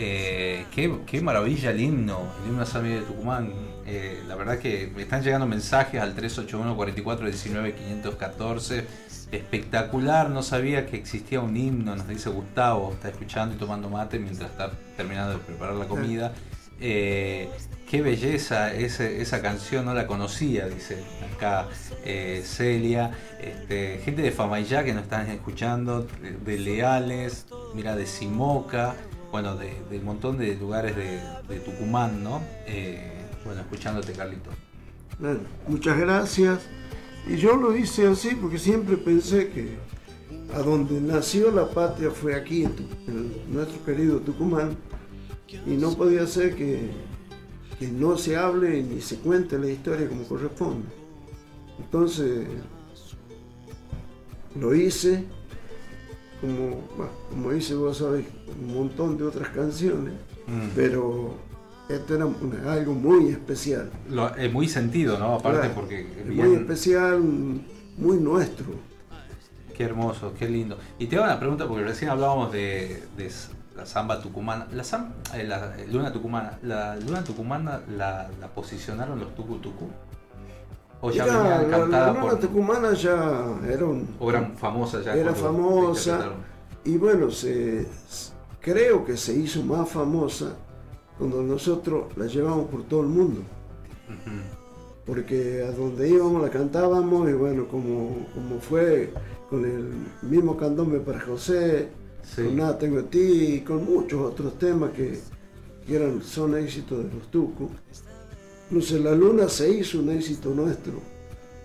Eh, qué, qué maravilla el himno, el himno San Miguel de Tucumán. Eh, la verdad que me están llegando mensajes al 381 44 19 514. Espectacular, no sabía que existía un himno, nos dice Gustavo, está escuchando y tomando mate mientras está terminando de preparar la comida. Eh, qué belleza esa canción, no la conocía, dice acá eh, Celia. Este, gente de Famayá que nos están escuchando, de, Leales, mira, de Simoca, bueno, de, un montón de lugares de, Tucumán, ¿no? Eh, bueno, escuchándote, Carlito. Muchas gracias. Y yo lo hice así porque siempre pensé que a donde nació la patria fue aquí, en, Tu- en nuestro querido Tucumán, y no podía ser que, que no se hable ni se cuente la historia como corresponde. Entonces, lo hice, como, bueno, como hice vos sabés, un montón de otras canciones, Mm. pero esto era una- algo muy especial. Lo- es muy sentido, ¿no? Aparte Claro, porque bien- muy especial, muy nuestro. Qué hermoso, qué lindo. Y te hago una pregunta porque recién hablábamos de, la samba tucumana. La, sam- eh, la luna tucumana, ¿la luna tucumana la, la posicionaron los tucu tucu? ¿O ya Mira, venían la, luna por... tucumana ya era un, o eran famosas ya? era famosa y bueno, se, creo que se hizo más famosa cuando nosotros la llevamos por todo el mundo. Porque a donde íbamos la cantábamos y bueno, como, como fue con el mismo candombe para José, Sí. con Nada Tengo de Ti y con muchos otros temas que, que eran, son éxitos de los tucos. Entonces la luna se hizo un éxito nuestro,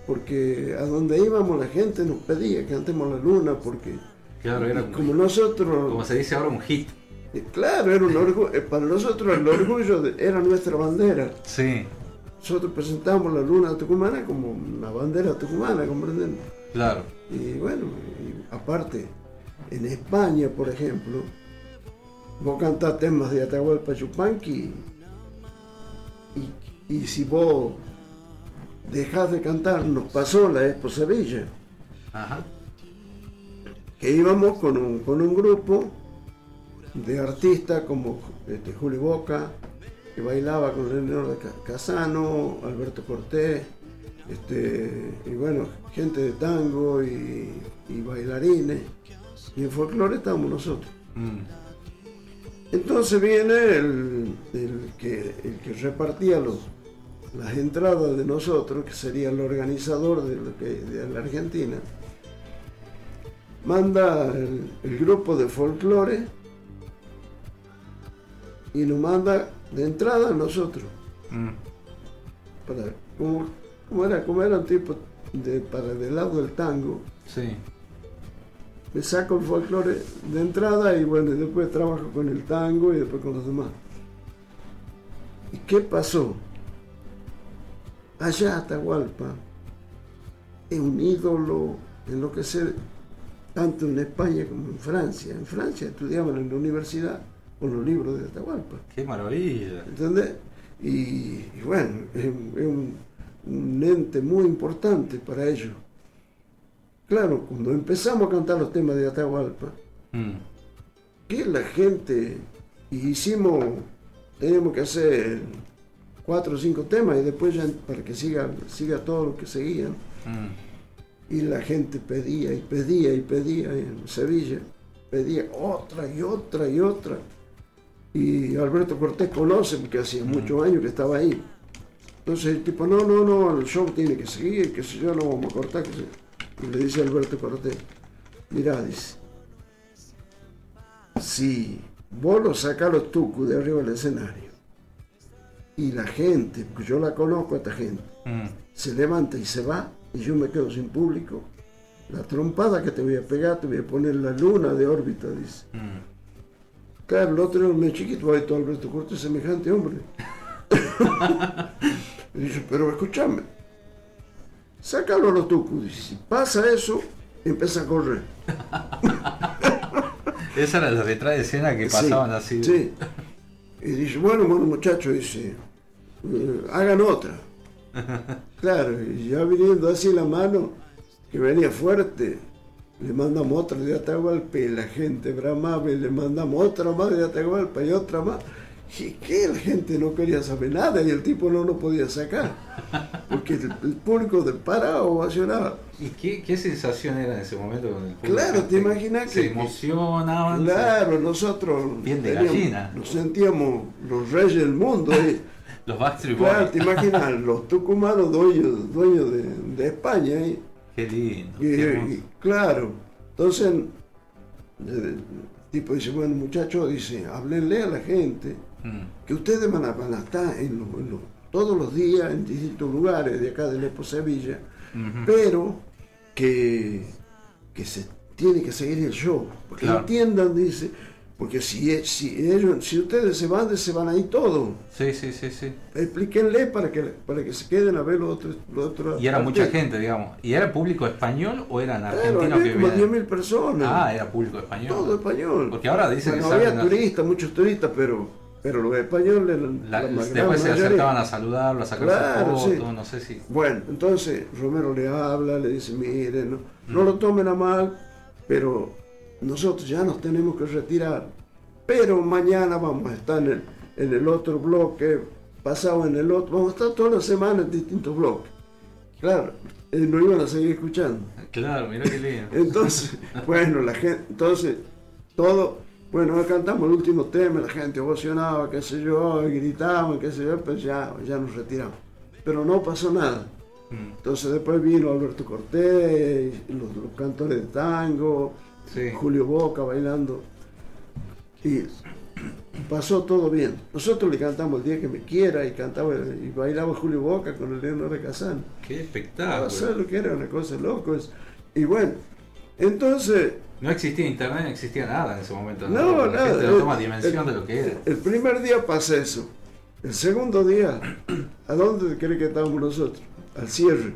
porque a donde íbamos la gente nos pedía que cantemos la luna, porque Claro, era y un- como nosotros, como se dice ahora un hit. eh, claro, era un orgullo, eh, para nosotros el orgullo de- era nuestra bandera. Sí, Nosotros presentamos la luna tucumana como una bandera tucumana, ¿comprenden? claro. Y bueno, y aparte, en España, por ejemplo, vos cantás temas de Atahualpa Yupanqui y, y si vos dejás de cantar, nos pasó la Expo Sevilla, Ajá. que íbamos con un, con un grupo de artistas como este, Julio Boca, que bailaba con Leonardo Ca- Casano, Alberto Cortés, este, y bueno, gente de tango y, y bailarines. Y en folclore estábamos nosotros. Mm. Entonces viene el, el que, el que repartía los, las entradas de nosotros, que sería el organizador de, lo que, de la Argentina. Manda el, el grupo de folclore y nos manda de entrada a nosotros. Mm. Para, como, como era, como era un tipo de, para del lado del tango, Sí. Me saco el folclore de entrada y bueno, después trabajo con el tango y después con los demás. ¿Y qué pasó? Allá Atahualpa es un ídolo en lo que se tanto en España como en Francia. En Francia estudiaban en la universidad con los libros de Atahualpa. Qué maravilla. ¿Entendés? Y, y bueno, es un, un ente muy importante para ellos. Claro, cuando empezamos a cantar los temas de Atahualpa, Mm. que la gente, y hicimos, teníamos que hacer cuatro o cinco temas y después ya para que siga, siga todo lo que seguían. Mm. Y la gente pedía y pedía y pedía en Sevilla, pedía otra y otra y otra. Y Alberto Cortés conoce porque hacía muchos años que estaba ahí. Entonces el tipo, no, no, no, el show tiene que seguir, que si yo no vamos a cortar. Que se... Y le dice Alberto Cortés, mirá, dice, si vos lo sacás los tucos de arriba del escenario y la gente, porque yo la conozco a esta gente, Mm. se levanta y se va y yo me quedo sin público. La trompada que te voy a pegar, te voy a poner la luna de órbita, dice. Mm. Claro, el otro era un chiquito, ahí todo Alberto Cortés, semejante hombre. y dice, pero escúchame, sácalo a los tucos. Si pasa eso, empieza a correr. Esa era la detrás de escena que Sí, pasaban así. Sí. Y dice, bueno, bueno muchachos, dice, eh, hagan otra. Claro, y ya viniendo así la mano, que venía fuerte, le mandamos otra de Atahualpa y la gente bramaba y le mandamos otra más de Atahualpa y otra más. Y que la gente no quería saber nada y el tipo no lo podía sacar. Porque el, el público de parado ovacionaba. ¿Y qué, qué sensación era en ese momento el? Claro, te imaginas Se que- emocionaban. Claro, nosotros Bien de teníamos- gallina. nos sentíamos los reyes del mundo. ¿eh? Los Backstreet Claro, Boys. te imaginas, los tucumanos dueños, dueños de, de España. ¿eh? Qué lindo. Y, qué y, claro, entonces el tipo dice, bueno muchachos, dice, háblenle a la gente Mm, que ustedes van a, van a estar en los- en todos los días en distintos lugares de acá de Lepo Sevilla, pero que, que se tiene que seguir el show, porque Claro. entiendan, dice, porque si, e- si ellos, si ustedes se van, se van a ir todos. Sí, sí, sí, sí. Explíquenle para que, para que se queden a ver los otros. Los otros Y era mucha gente, digamos. ¿Y era público español o eran Claro, argentinos había que como vivían? 10.000 personas. Ah, era público español. Todo español. Porque ahora dicen Bueno, que había turistas, muchos turistas, pero, pero los españoles. La- la después se mayoría. acercaban a saludarlo, a sacarse Claro, fotos, sí. no sé si. Bueno, entonces Romero le habla, le dice, miren, no, no lo tomen a mal, pero nosotros ya nos tenemos que retirar. Pero mañana vamos a estar en el, en el otro bloque, pasado en el otro, vamos a estar toda la semana en distintos bloques. Claro, eh, no iban a seguir escuchando. Claro, mira qué lindo. Entonces, bueno, la gente, entonces, todo, bueno, cantamos el último tema, la gente ovacionaba, qué sé yo, y gritaban, qué sé yo, pues ya, ya nos retiramos. Pero no pasó nada. Mm, Entonces después vino Alberto Cortés, los, los cantores de tango, Sí. Julio Boca bailando. Y pasó todo bien. Nosotros le cantamos el día que me quiera y cantaba y bailaba Julio Boca con el Leonor de Kazán. Qué espectáculo. ¿Sabes lo que era? Una cosa loca. Y bueno, entonces, No existía internet, no existía nada en ese momento. no, La nada. gente no toma dimensión el- de lo que era. El primer día pasa eso. El segundo día, ¿a dónde cree que estábamos nosotros? Al cierre.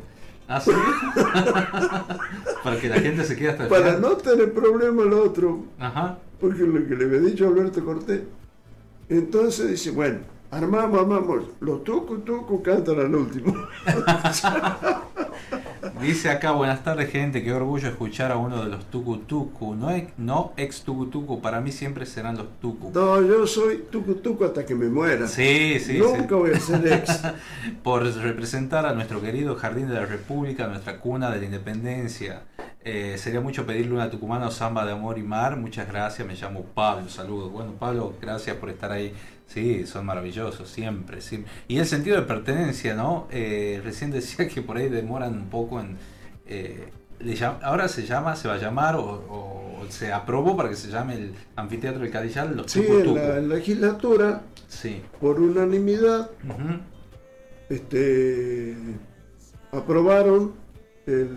¿Ah, sí? Para que la gente se quede hasta el Para final. no tener problema el otro, Ajá. porque lo que le había dicho a Alberto Cortés. Entonces dice, bueno, armamos, armamos, los tucu tucu cantan al último. Dice acá, buenas tardes gente, qué orgullo escuchar a uno de los tucu tucu. No, ex- no ex tucu tucu, para mí siempre serán los tucu. No, yo soy tucu tucu hasta que me muera. Sí, sí, Nunca sí. voy a ser ex. Por representar a nuestro querido Jardín de la República, nuestra cuna de la independencia. Eh, sería mucho pedirle una tucumana o samba de amor y mar. Muchas gracias, me llamo Pablo, saludos. Bueno, Pablo, gracias por estar ahí. Sí, son maravillosos, siempre, siempre. Y el sentido de pertenencia, ¿no? Eh, recién decía que por ahí demoran un poco en... eh, le ahora se llama, se va a llamar o, o se aprobó para que se llame el anfiteatro del Cadillal los Sí, Tucu en la legislatura, Sí. por unanimidad, este, aprobaron el,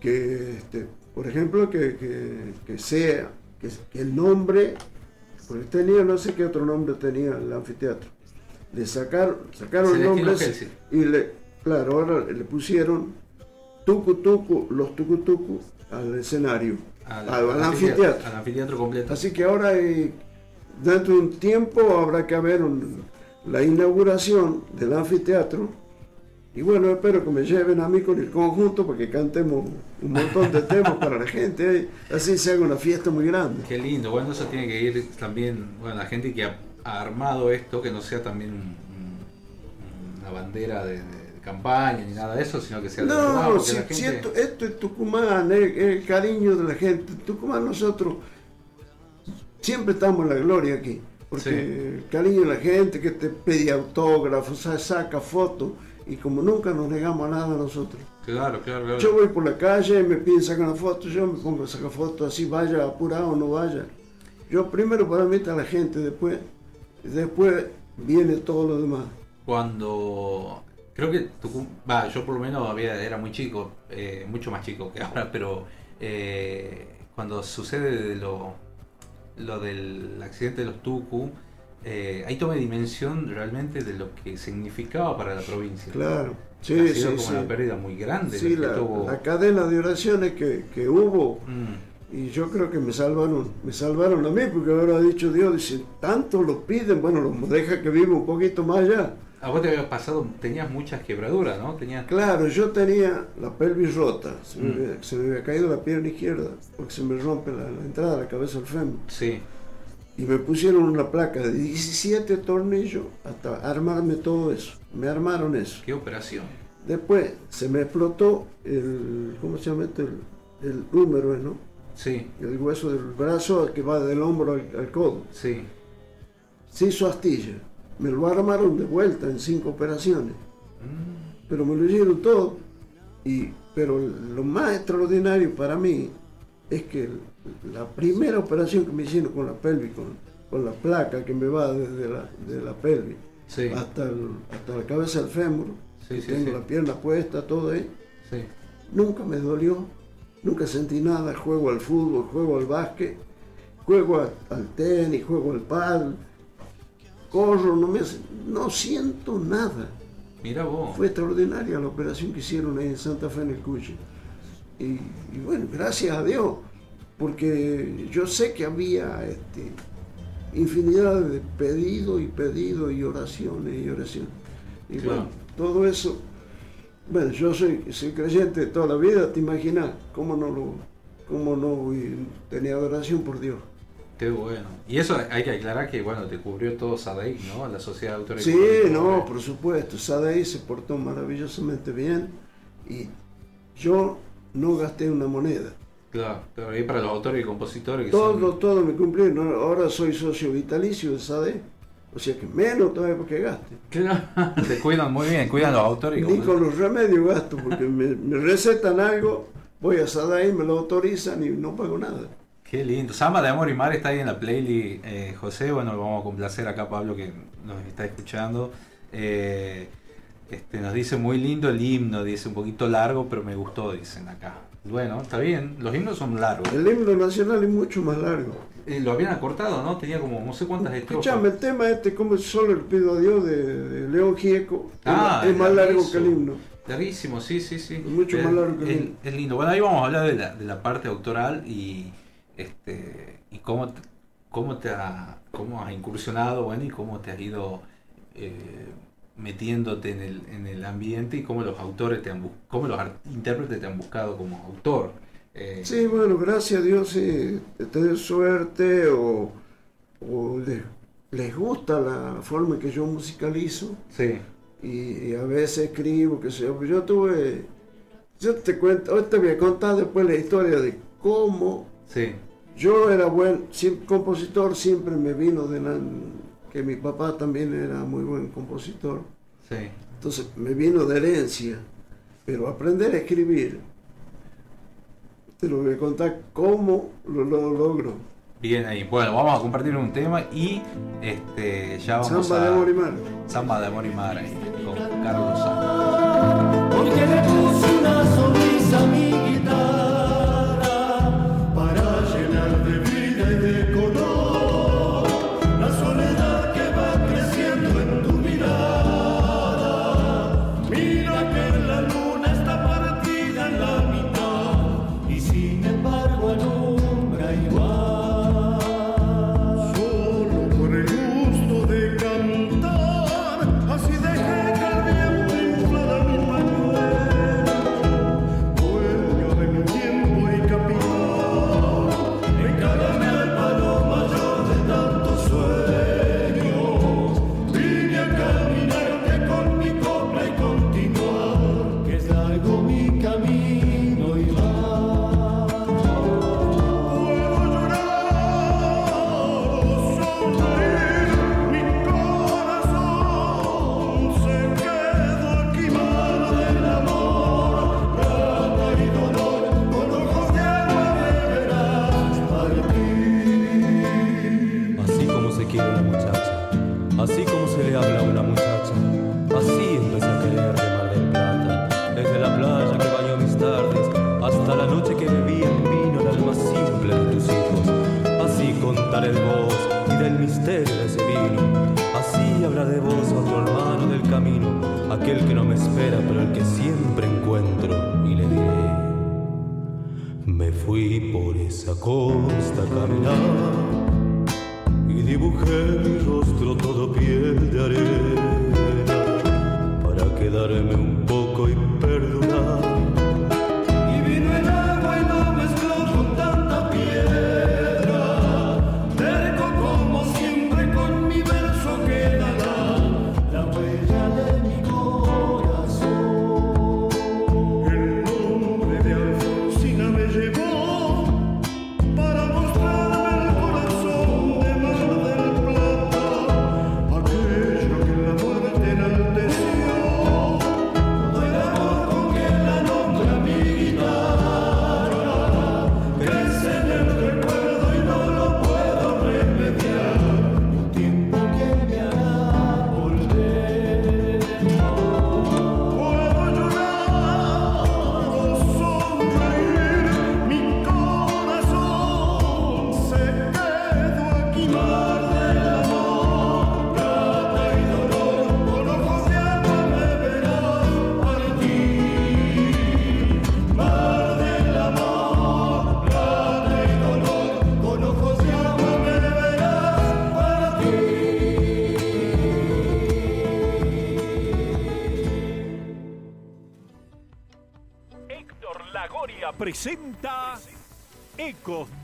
que, este, por ejemplo, que, que- que sea, que, que el nombre, porque tenía, no sé qué otro nombre tenía el anfiteatro, le sacaron, sacaron el Celestino nombre Gelsi. y le, claro, ahora le pusieron tucu tucu, los tucu tucu al escenario, al, al anfiteatro. Al anfiteatro completo. Así que ahora, hay- dentro de un tiempo, habrá que haber un- la inauguración del anfiteatro. Y bueno, espero que me lleven a mí con el conjunto para que cantemos un montón de temas para la gente. ¿eh? Así se haga una fiesta muy grande. Qué lindo. Bueno, eso tiene que ir también, bueno, la gente que ha, ha armado esto, que no sea también un- un- una bandera de, de campaña ni nada de eso, sino que sea de verdad, No, porque si, gente- esto, esto es Tucumán, es es el cariño de la gente. Tucumán nosotros siempre estamos en la gloria aquí. Porque Sí. el cariño de la gente que te pide autógrafos, sa- saca fotos. Y como nunca nos negamos a nada nosotros. Claro, claro, claro. Yo voy por la calle me piden sacar una foto, yo me pongo a sacar fotos así, vaya apurado o no vaya. Yo primero para mí está la gente, después, después viene todo lo demás. Cuando creo que Tucum- va, yo por lo menos había, era muy chico, eh, mucho más chico que ahora, pero eh, cuando sucede de lo, lo del accidente de los Tucu, eh, ahí tomé dimensión realmente de lo que significaba para la provincia. Claro, ha sí, sido sí, como sí. una pérdida muy grande. Sí, la, tuvo- la cadena de oraciones que, que hubo Mm, y, yo creo que me salvaron, me salvaron a mí, porque ahora ha dicho Dios, dice, tanto lo piden, bueno, lo deja que viva un poquito más allá. A vos te habías pasado, tenías muchas quebraduras, ¿no? Tenías... Claro, yo tenía la pelvis rota, se me, Mm. había, se me había caído la pierna izquierda, porque se me rompe la, la entrada de la cabeza del fémur. Sí, Y me pusieron una placa de 17 tornillos hasta armarme todo eso. Me armaron eso. qué operación. Después se me explotó el, ¿cómo se llama esto? El, el húmero, ¿no? Sí, El hueso del brazo que va del hombro al, al codo. sí. Se hizo astilla. Me lo armaron de vuelta en cinco operaciones. Mm, Pero me lo hicieron todo. Y, pero lo más extraordinario para mí es que la primera operación que me hicieron con la pelvis, con, con la placa que me va desde la, de la pelvis Sí, hasta, el- hasta la cabeza del fémur, Sí, que sí, tengo la pierna puesta, todo ahí, nunca me dolió, nunca sentí nada, juego al fútbol, juego al básquet, juego a- al tenis, juego al pádel, corro, no, me, hace- no siento nada. Mira vos. Fue extraordinaria la operación que hicieron ahí en Santa Fe en el Cuche. Y, y bueno, gracias a Dios, porque yo sé que había este, infinidad de pedidos y pedidos y oraciones y oraciones. Y Claro. bueno, todo eso, bueno, yo soy, soy creyente toda la vida, te imaginas cómo no lo, cómo no tenía adoración por Dios. Qué bueno. Y eso hay que aclarar que, bueno, te cubrió todo SADEI, ¿no? La Sociedad de Autores Sí, no, por supuesto. Sadei se portó maravillosamente bien y yo no gasté una moneda. Claro, pero ahí para los autores y compositores que Todo, son... todo me cumplí. ¿no? Ahora soy socio vitalicio de Sadei. O sea que menos todavía porque gaste. Claro, te cuidan muy bien, cuidan los autores y Ni con los remedios gasto porque me, me recetan algo, voy a Sadei, me lo autorizan y no pago nada. Qué lindo. Samba de Amor y Mar está ahí en la playlist, eh, José. Bueno, lo vamos a complacer acá, Pablo, que nos está escuchando. Eh, este, nos dice muy lindo el himno, dice un poquito largo, pero me gustó, dicen acá. Bueno, está bien, los himnos son largos. El himno nacional es mucho más largo. Eh, lo habían acortado, ¿no? Tenía como no sé cuántas estrofas. Escuchame, el tema este, como solo le pido a Dios de, de León Gieco, es Ah, más- es más largo que el himno. Larguísimo, sí, sí, sí. Mucho Es- más largo que el himno. es lindo. Bueno, ahí vamos a hablar de la, de la parte autoral y este y cómo te, cómo te ha, cómo has incursionado, bueno, y cómo te has ido eh, metiéndote en el, en el ambiente y cómo los autores te han cómo los intérpretes te han buscado como autor. Eh, Sí, bueno, gracias a Dios, sí, tener suerte o, o les, les gusta la forma en que yo musicalizo sí, y, y a veces escribo, que sé yo. Yo tuve, yo te cuento, hoy te voy a contar después la historia de cómo sí, yo era buen compositor, siempre me vino de la, que mi papá también era muy buen compositor, sí. entonces me vino de herencia, pero aprender a escribir, te lo voy a contar cómo lo, lo logro. Bien ahí. Bueno, vamos a compartir un tema y este ya vamos Samba a de amor y mar. Samba de Amor y Mar ahí, con Carlos Santos. Porque le puse una sonrisa a mi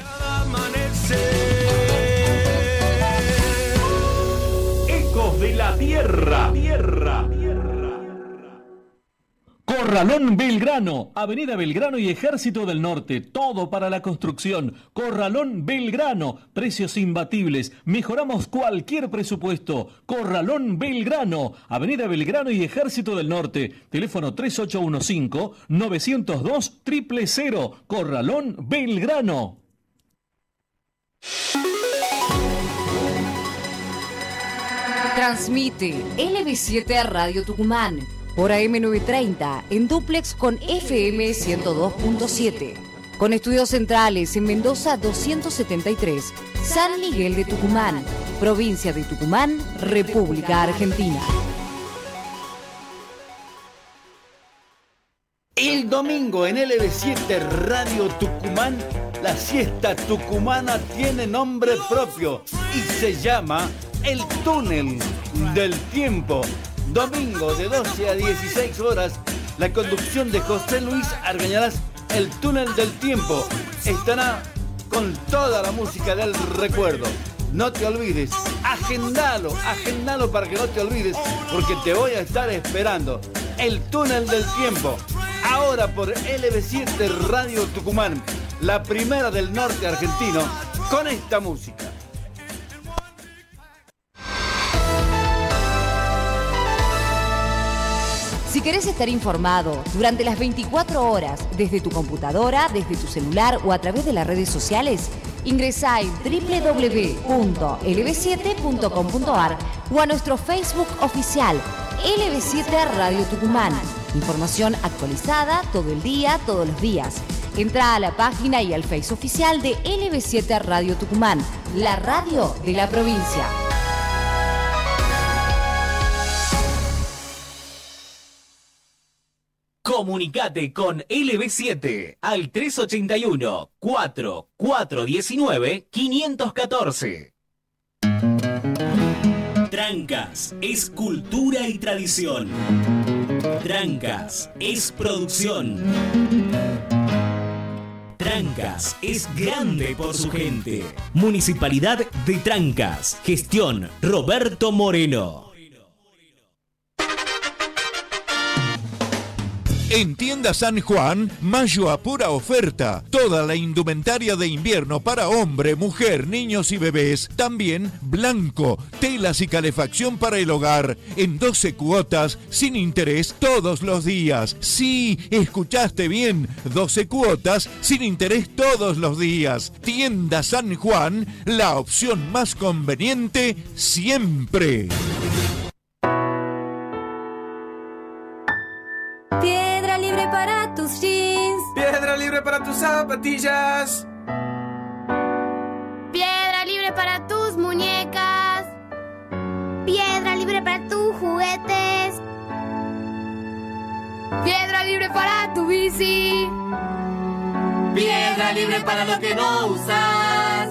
amanecer. Ecos de la Tierra. Tierra. Corralón Belgrano, Avenida Belgrano y Ejército del Norte, todo para la construcción. Corralón Belgrano, precios imbatibles, mejoramos cualquier presupuesto. Corralón Belgrano, Avenida Belgrano y Ejército del Norte, teléfono 3815-902 000, Corralón Belgrano. Transmite LB7 a Radio Tucumán por AM930 en duplex con FM 102.7. Con estudios centrales en Mendoza 273, San Miguel de Tucumán, provincia de Tucumán, República Argentina. El domingo en LB7 Radio Tucumán, la siesta tucumana tiene nombre propio y se llama El Túnel del Tiempo. Domingo de 12 a 16 horas, la conducción de José Luis Argañarás, El Túnel del Tiempo, estará con toda la música del recuerdo. No te olvides, agendalo, agendalo para que no te olvides, porque te voy a estar esperando. El Túnel del Tiempo, ahora por LB7 Radio Tucumán, la primera del norte argentino, con esta música. Si querés estar informado durante las 24 horas desde tu computadora, desde tu celular o a través de las redes sociales, ingresa en www.lb7.com.ar o a nuestro Facebook oficial LB7 Radio Tucumán. Información actualizada todo el día, todos los días. Entra a la página y al Face oficial de LB7 Radio Tucumán, la radio de la provincia. Comunicate con LB7 al 381 4419 514. Trancas es cultura y tradición. Trancas es producción. Trancas es grande por su gente. Municipalidad de Trancas. Gestión Roberto Moreno. En Tienda San Juan, mayo a pura oferta. Toda la indumentaria de invierno para hombre, mujer, niños y bebés. También blanco, telas y calefacción para el hogar. En 12 cuotas, sin interés, todos los días. Sí, escuchaste bien. 12 cuotas, sin interés todos los días. Tienda San Juan, la opción más conveniente siempre. Para tus jeans. Piedra libre para tus zapatillas. Piedra libre para tus muñecas. Piedra libre para tus juguetes. Piedra libre para tu bici. Piedra libre para lo que no usas.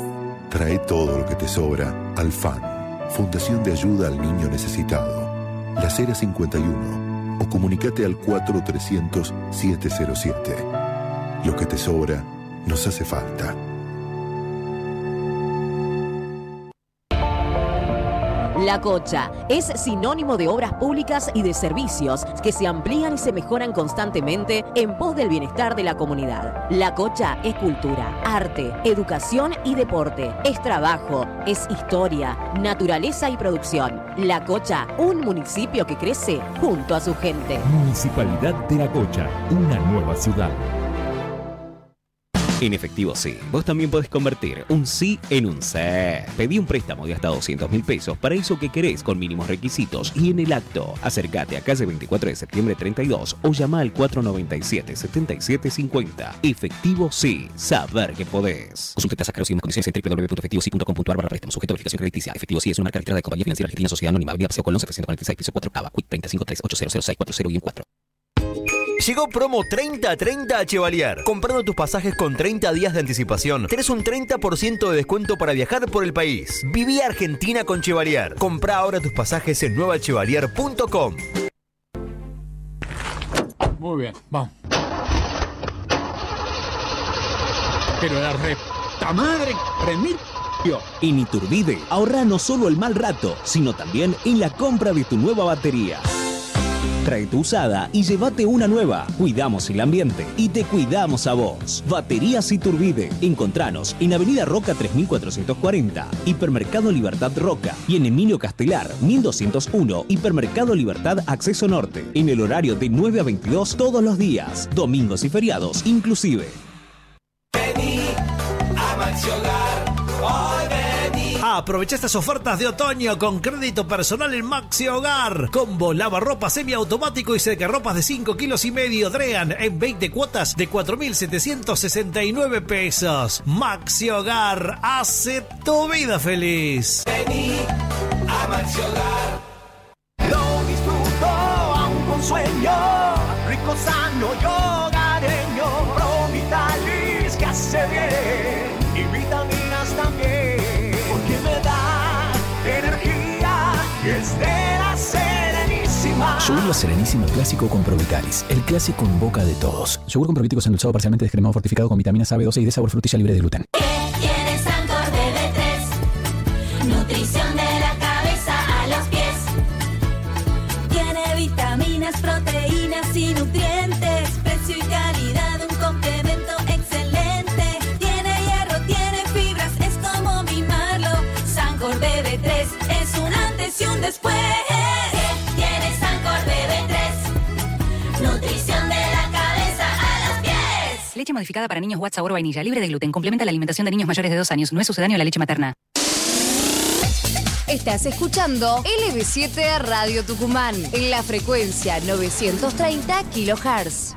Trae todo lo que te sobra al FAN, Fundación de Ayuda al Niño Necesitado. La Cera 51 o comunicate al 4300-707. Lo que te sobra nos hace falta. La Cocha es sinónimo de obras públicas y de servicios que se amplían y se mejoran constantemente en pos del bienestar de la comunidad. La Cocha es cultura, arte, educación y deporte. Es trabajo, es historia, naturaleza y producción. La Cocha, un municipio que crece junto a su gente. Municipalidad de La Cocha, una nueva ciudad. En efectivo sí, vos también podés convertir un sí en un sí. Pedí un préstamo de hasta 200 mil pesos para eso que querés con mínimos requisitos y en el acto. Acércate a calle 24 de septiembre 32 o llama al 497-7750. Efectivo sí, saber que podés. Consulte tasas caros y condiciones en www.efectivosi.com.ar barra préstamo sujeto a verificación crediticia. Efectivo sí es una marca de compañía financiera argentina sociedad anónima. Avenida Paseo Colón 746 piso 4 Cava. Quit 3538000640 y 4. Llegó promo 30-30 a Chevalier. Comprando tus pasajes con 30 días de anticipación, tenés un 30% de descuento para viajar por el país. Viví Argentina con Chevalier. Compra ahora tus pasajes en nuevachevalier.com. Muy bien, vamos. Pero la re... ¡Ta madre! ¡Remil! En Iturbide, ahorra no solo el mal rato, sino también en la compra de tu nueva batería. Trae tu usada y llévate una nueva. Cuidamos el ambiente y te cuidamos a vos. Baterías Iturbide. Encontranos en Avenida Roca 3440, Hipermercado Libertad Roca y en Emilio Castelar 1201, Hipermercado Libertad Acceso Norte. En el horario de 9 a 22 todos los días, domingos y feriados inclusive. A vení. Aprovecha estas ofertas de otoño con crédito personal en Maxi Hogar. Combo lavarropa semiautomático y secarropas de 5 kilos y medio Drean en 20 cuotas de 4.769 pesos. Maxi Hogar hace tu vida feliz. Vení a Maxi Hogar. Lo disfruto aún con sueño, rico, sano y Yogur La Serenísima Clásico con Provitalis. El clásico en boca de todos. Yogur con probióticos endulzado parcialmente descremado fortificado con vitaminas A, B12 y de sabor frutilla libre de gluten. Tienes Sancor BB3. Nutrición de la cabeza a los pies. Tiene vitaminas, proteínas y nutrientes. Precio y calidad, un complemento excelente. Tiene hierro, tiene fibras, es como mimarlo. Sancor BB3 es un antes y un después. Leche modificada para niños Watt sabor vainilla, libre de gluten, complementa la alimentación de niños mayores de 2 años. No es sucedáneo a la leche materna. Estás escuchando LB7 Radio Tucumán en la frecuencia 930 kHz.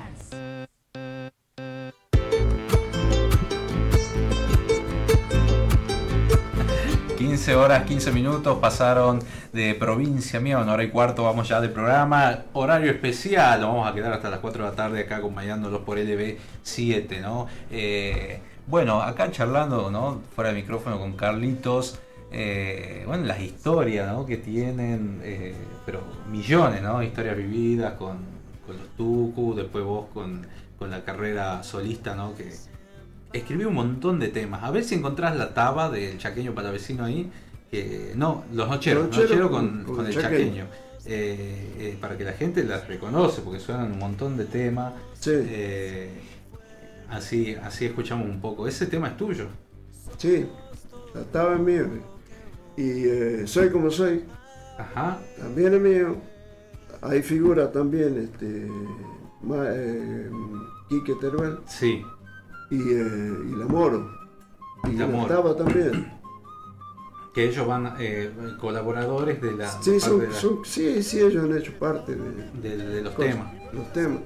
15 horas, 15 minutos pasaron de provincia mía, una hora y cuarto vamos ya de programa. Horario especial, vamos a quedar hasta las 4 de la tarde acá acompañándolos por LB7, ¿no? Eh, bueno, acá charlando, ¿no? Fuera de micrófono con Carlitos. eh, bueno, las historias ¿no? que tienen, eh, pero millones, ¿no? Historias vividas con, con los Tucu, después vos con, con la carrera solista, ¿no? Que, escribí un montón de temas. A ver si encontrás la taba del chaqueño para vecino ahí. Que, no, los nocheros, Nochero nocheros con- con, con con el chaqueño. chaqueño. eh, eh, para que la gente las reconoce, porque suenan un montón de temas. Eh, así, así escuchamos un poco. Ese tema es tuyo. Sí, estaba en mío. Y eh, Soy como soy. Ajá. También es mío. Ahí figura también este Quique Teruel. Sí. Y, eh, y La Moro. Y La Moro. también. Que ellos van eh, colaboradores de la. Sí, son- de la- son- sí, sí, ellos han hecho parte de, los cosas, temas. Los temas.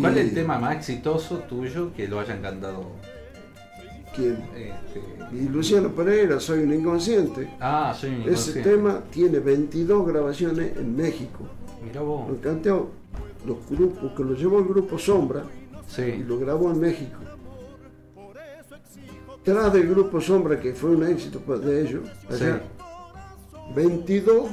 ¿Cuál Y- es el tema más exitoso tuyo que lo hayan cantado? ¿Quién? Este, Y Luciano Pereira, Soy un inconsciente. Ah, soy un Ese inconsciente. tema tiene 22 grabaciones en México. Mira vos. Lo cantó los grupos, que lo llevó el grupo Sombra Sí. y lo grabó en México. Tras del grupo Sombra, que fue un éxito pues, de ellos, allá, 22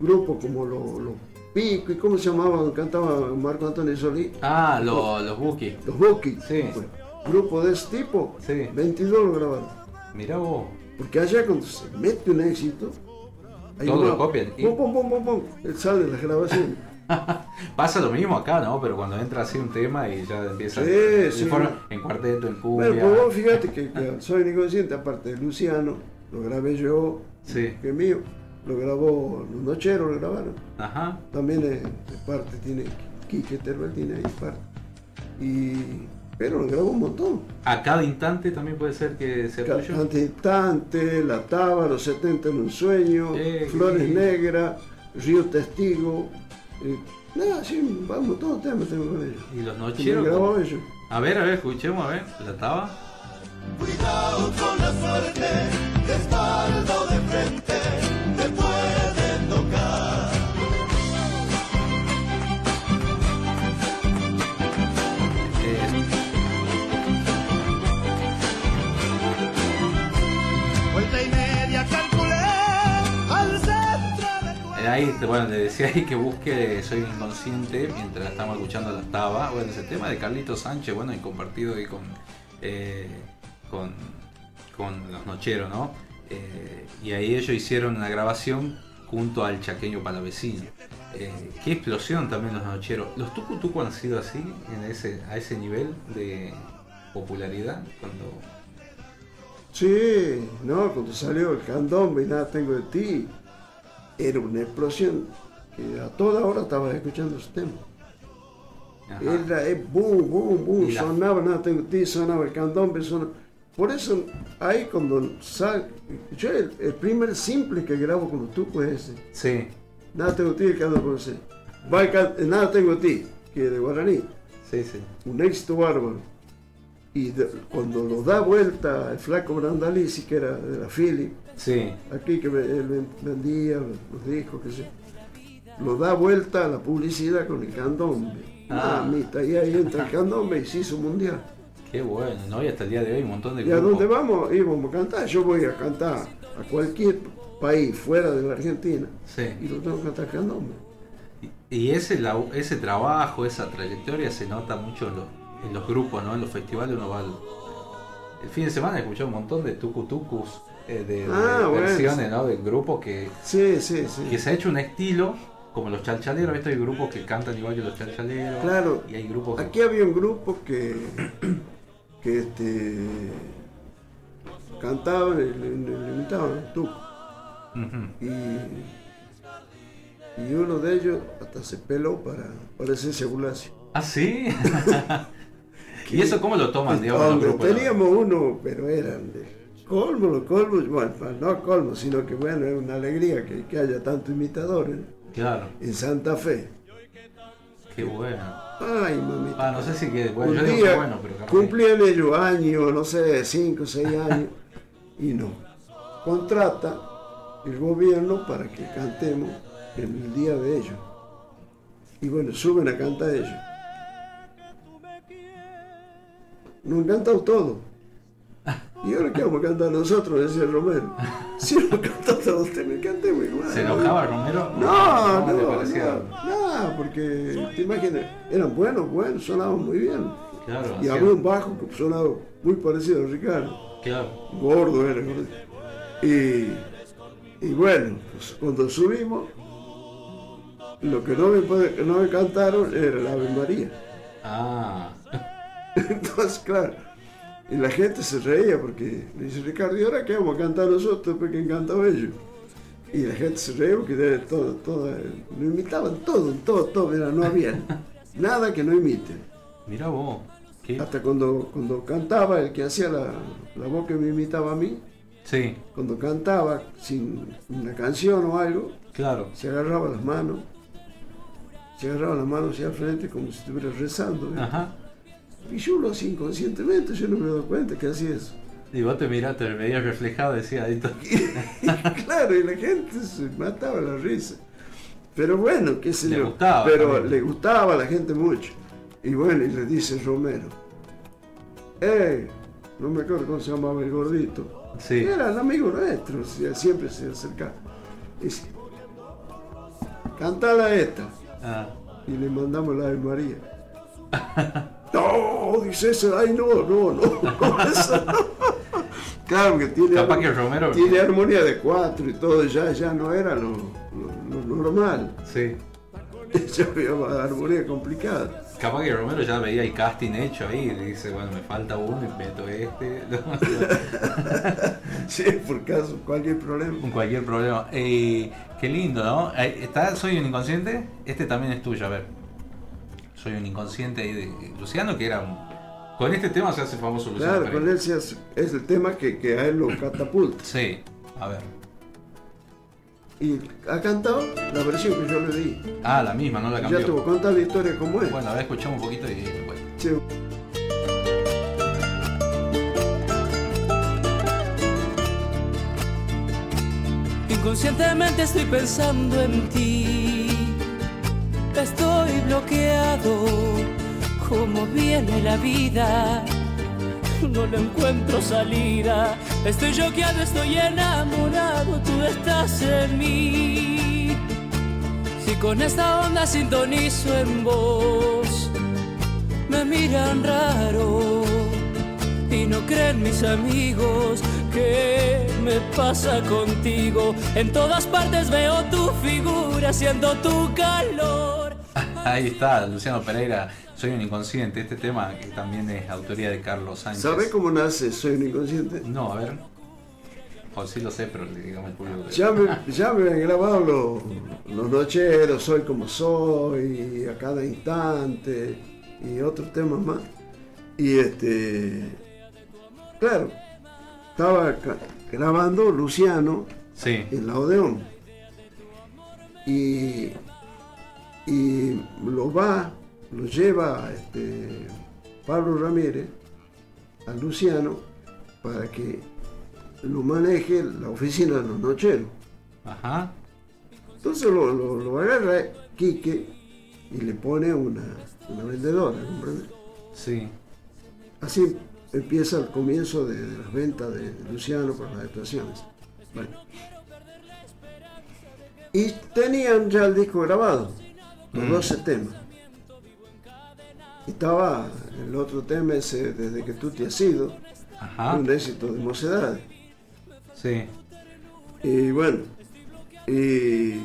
grupos como los los Pico y cómo se llamaban, cantaba Marco Antonio Solís. Ah, lo- los Bookies. Los Bookies. Sí. Bueno, grupo de ese tipo, 22 lo grabaron. Mira vos. Porque allá cuando se mete un éxito, ahí Todos va, lo copian. Pum, pum, pum, pum, pum, sale en las grabaciones. Pasa lo mismo acá, ¿no? Pero cuando entra así un tema y ya empieza Sí, en, sí. forma- en cuarteto, en cumbia. Bueno, pues vos fíjate que, que Soy inconsciente, aparte de Luciano, lo grabé yo, Sí. que es mío, lo grabó los Nocheros, lo grabaron. Ajá. También eh, de parte tiene Quique Teruel, tiene ahí parte. Y, pero lo grabó un montón. A cada instante también puede ser que sea tuyo. Cantante Instante, La Taba, Los 70 en un sueño, Eh, Flores sí. Negras, Río Testigo. Eh, nada, sí, vamos, todos temas tengo con ellos. Y los nocheros. grabó ellos. A ver, a ver, escuchemos, a ver. ¿La taba? Cuidado con la suerte, de espalda o de frente, Ahí, bueno, le decía ahí que busque Soy inconsciente mientras estamos escuchando la taba. Bueno, ese tema de Carlito Sánchez, bueno, y compartido ahí con, eh, con, con los Nocheros, ¿no? Eh, y ahí ellos hicieron una grabación junto al chaqueño palavecino. Eh, qué explosión también los Nocheros. ¿Los Tucutuco han sido así, en ese, a ese nivel de popularidad? Cuando Sí, no, cuando salió el candombe y nada tengo de ti, era una explosión que a toda hora estaba escuchando ese tema. Era eh, boom, boom, boom, la- sonaba nada tengo de ti, sonaba el candombe, sonaba. Por eso ahí cuando sale, yo el, el primer simple que grabo con tú pues ese. Sí. Nada tengo ti, el candombe ese. Can- nada tengo ti, que es de Guaraní. Sí, sí. Un éxito bárbaro. Y de- cuando lo da vuelta el flaco Brandalizi, que era de la Philip, Sí. aquí que él ven- vendía los, discos, que sé, lo da vuelta a la publicidad con el candombe. Ah. Mamita, y ahí entra el candombe y se hizo mundial. Qué bueno, ¿no? Y hasta el día de hoy un montón de ¿Y a dónde vamos? Íbamos a cantar. Yo voy a cantar a cualquier país fuera de la Argentina Sí. y lo tengo que cantar candombe. Y ese, la- ese trabajo, esa trayectoria se nota mucho en los, en los grupos, ¿no? En los festivales uno va al- el fin de semana he escuchado un montón de tucutucus, eh, de, de Ah, bueno, versiones, sí. ¿no? De grupos que, Sí, sí, sí. que se ha hecho un estilo, como los chalchaleros, ¿viste? Hay grupos que cantan igual que los chalchaleros. Claro. Y hay grupos que... Aquí había un grupo que, que este, cantaban le, imitaban tú. Y, y uno de ellos hasta se peló para parecerse a Bulacio. ¿Ah, sí? ¿Y eso cómo lo toman, digamos, teníamos uno, pero eran de colmo, los colmos, bueno, no colmo, sino que bueno, es una alegría que, que haya tantos imitadores Claro, en Santa Fe. qué bueno. Ay, mamita. Ah, no sé si que, bueno, Un yo digo día que bueno, pero capaz- cumplían ellos años, no sé, 5 o 6 años, y no. Contrata el gobierno para que cantemos en el día de ellos. Y bueno, suben a cantar ellos. Nos han cantado todo. ¿Y ahora qué vamos a cantar nosotros? Decía Romero. Si no cantamos los temas, cantemos igual. ¿Se enojaba Romero? No, ¿Cómo le no, no, no, porque te imaginas, eran buenos, buenos, sonaban muy bien. Claro, Y había un bajo que sonaba muy parecido a Ricardo. Claro. Gordo era, gordo. Y, y bueno, pues cuando subimos, Lo que no me, no me cantaron era la Ave María. Ah. Entonces, claro, y la gente se reía porque le dice Ricardo, ¿y ahora qué vamos a cantar nosotros? Porque han cantado ellos. Y la gente se reía porque de todo, todo, lo imitaban todo, todo, todo, mira, no había nada que no imiten. Mira vos. ¿Qué? Hasta cuando, cuando cantaba, el que hacía la, la voz que me imitaba a mí, Sí, cuando cantaba sin una canción o algo, claro. se agarraba las manos, se agarraba las manos hacia el frente como si estuviera rezando. ¿eh? Ajá. Y yo lo hacía inconscientemente, yo no me doy cuenta que hacía eso. Y vos te miraste, te veías reflejado, decía todo. claro, y la gente se mataba la risa. Pero bueno, qué sé Le yo. gustaba Pero también. le gustaba a la gente mucho. Y bueno, y le dice Romero, ¡eh! No me acuerdo cómo se llamaba el gordito. Sí. Era el amigo nuestro, siempre se acercaba. Dice, cantala esta. Ah. Y le mandamos la Ave María. no, dice ese, ay no, no, no. Claro que tiene, Capaz que Romero- tiene armonía de cuatro y todo, ya, ya no era lo, lo- lo normal. Sí. Ya había armonía complicada. Capaz que Romero ya veía el casting hecho ahí y dice, bueno, me falta uno y meto este. Sí, por caso, cualquier problema. Con cualquier problema. Eh, qué lindo, ¿no? Eh, ¿Está Soy un inconsciente? Este también es tuyo, a ver. Soy un inconsciente ahí de Luciano, que era un- Con este tema se hace famoso Luciano. Claro, con él se hace- es el tema que, que a él lo catapulta. Sí, a ver. Y ha cantado la versión que yo le di. Ah, la misma, no la cambió. Ya te voy a contar la historia como es. Bueno, a ver, escuchamos un poquito y después. Sí. Inconscientemente estoy pensando en ti. Estoy bloqueado. Como viene la vida. No le encuentro salida. Estoy choqueado, estoy enamorado. Tú estás en mí. Si con esta onda sintonizo en vos, me miran raro. Y no creen mis amigos que me pasa contigo. En todas partes veo tu figura, siento tu calor. Ahí está, Luciano Pereira, Soy un inconsciente. Este tema que también es autoría de Carlos Sánchez. ¿Sabe cómo nace Soy un inconsciente? No, a ver. O sí lo sé, pero digamos el público. Ya me, ya me han grabado los, los nocheros, Soy como soy, a cada instante y otros temas más. Y este, claro, estaba grabando Luciano Sí. en la Odeón. Y, y lo va, lo lleva este, Pablo Ramírez a Luciano para que lo maneje la oficina de los nocheros. Ajá. Entonces lo, lo- lo agarra Quique y le pone una, una vendedora, ¿comprende? Sí. Así empieza el comienzo de, de las ventas de Luciano para las actuaciones. Bueno. Y tenían ya el disco grabado, los Mm. 12 temas. Estaba el otro tema ese, Desde que tú te has ido, Ajá. un éxito de mocedades. Sí. Y bueno, y-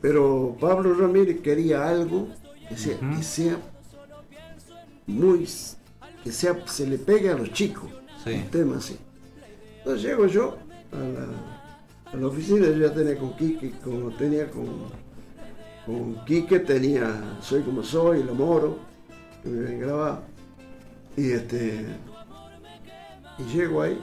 pero Pablo Ramírez quería algo que sea, que sea muy, que sea, se le pegue a los chicos, Sí. un tema así. Entonces llego yo a la, a la oficina, yo ya tenía con Quique, como tenía con, con Quique, tenía Soy como soy, El Amoro, que me habían grabado. Y este, y llego ahí,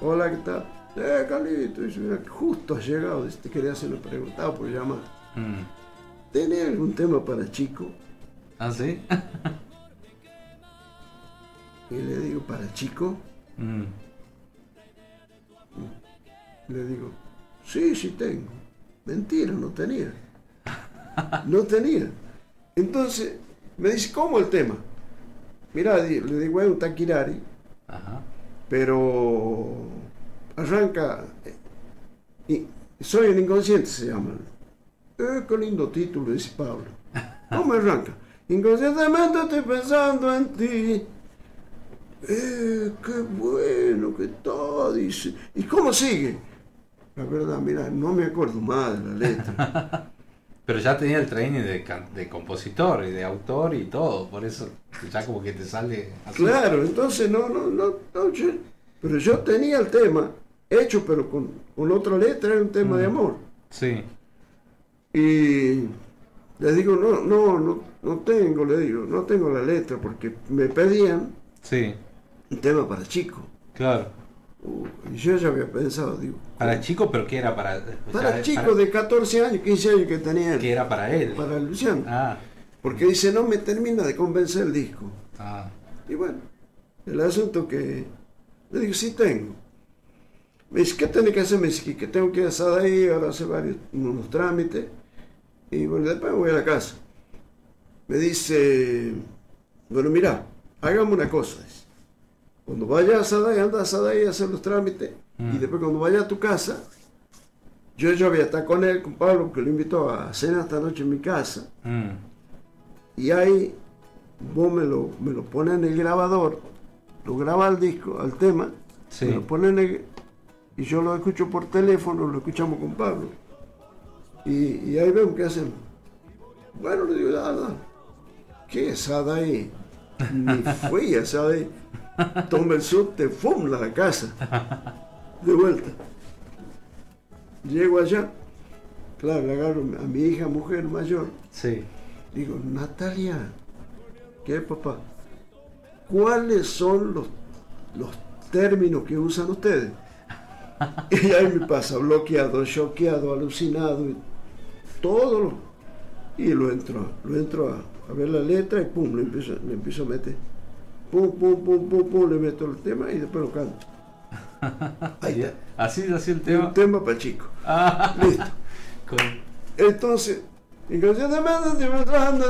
hola, ¿qué tal? Eh, Carlito, mira, justo has llegado, te quería hacer una pregunta por llamar. Mm. ¿Tenés algún tema para chico? ¿Ah, sí? Y le digo, ¿para chico? Mm. Le digo, sí, sí tengo. Mentira, no tenía. No tenía. Entonces, me dice, ¿cómo el tema? Mira, di- le digo, es un taquirari, Ajá. pero arranca, eh, y soy el inconsciente se llama. Eh, qué lindo título, dice Pablo. ¿Cómo arranca? Inconscientemente estoy pensando en ti. Eh, qué bueno que todo, dice. ¿Y cómo sigue? La verdad, mira, no me acuerdo más de la letra. Pero ya tenía el training de, de compositor y de autor y todo, por eso ya como que te sale así. Claro, entonces no, no, no, no, yo- pero yo tenía el tema hecho, pero con, con otra letra, era un tema de Mm. amor. Sí. Y le digo, no, no, no, no tengo, le digo, no tengo la letra, porque me pedían Sí, un tema para chico. claro. Y yo ya había pensado, digo, Para chico, pero que era para. para ya- chico de 14 años, 15 años que tenía. Que era para él. Para Luciano. Ah, Porque dice, no me termina de convencer el disco. ah. Y bueno, el asunto que le digo, sí tengo. Me dice, ¿qué tiene que hacer? Me dice, que tengo que ir a Sadaí, ahora hacer varios unos trámites. Y bueno, después me voy a la casa. Me dice, bueno, mira, hagamos una cosa. Cuando vayas a Sadaí, anda a Sadaí a hacer los trámites. Y después cuando vaya a tu casa, yo, yo voy a estar con él, con Pablo, porque lo invito a cenar esta noche en mi casa. Mm. Y ahí vos me lo, me lo pones en el grabador, lo graba al disco, al tema, Sí. me lo pones en el- y yo lo escucho por teléfono, lo escuchamos con Pablo. Y, y ahí vemos qué hacemos. Bueno, le digo, nada, ¿qué es ahí? Ni fui a Sadaí. Toma el subte, ¡fum! a la casa. De vuelta. Llego allá, claro, le agarro a mi hija, mujer mayor. Sí. Digo, Natalia, ¿qué papá? ¿Cuáles son los, los términos que usan ustedes? Y ahí me pasa bloqueado, choqueado, alucinado, y todo lo, y lo entro, lo entro a, a ver la letra y pum, le empiezo, le empiezo a meter. Pum, pum, pum, pum, pum, le meto el tema y después lo canto. Ahí está. Así es así el tema. Un tema para chico. Ah. Listo. Con- Entonces,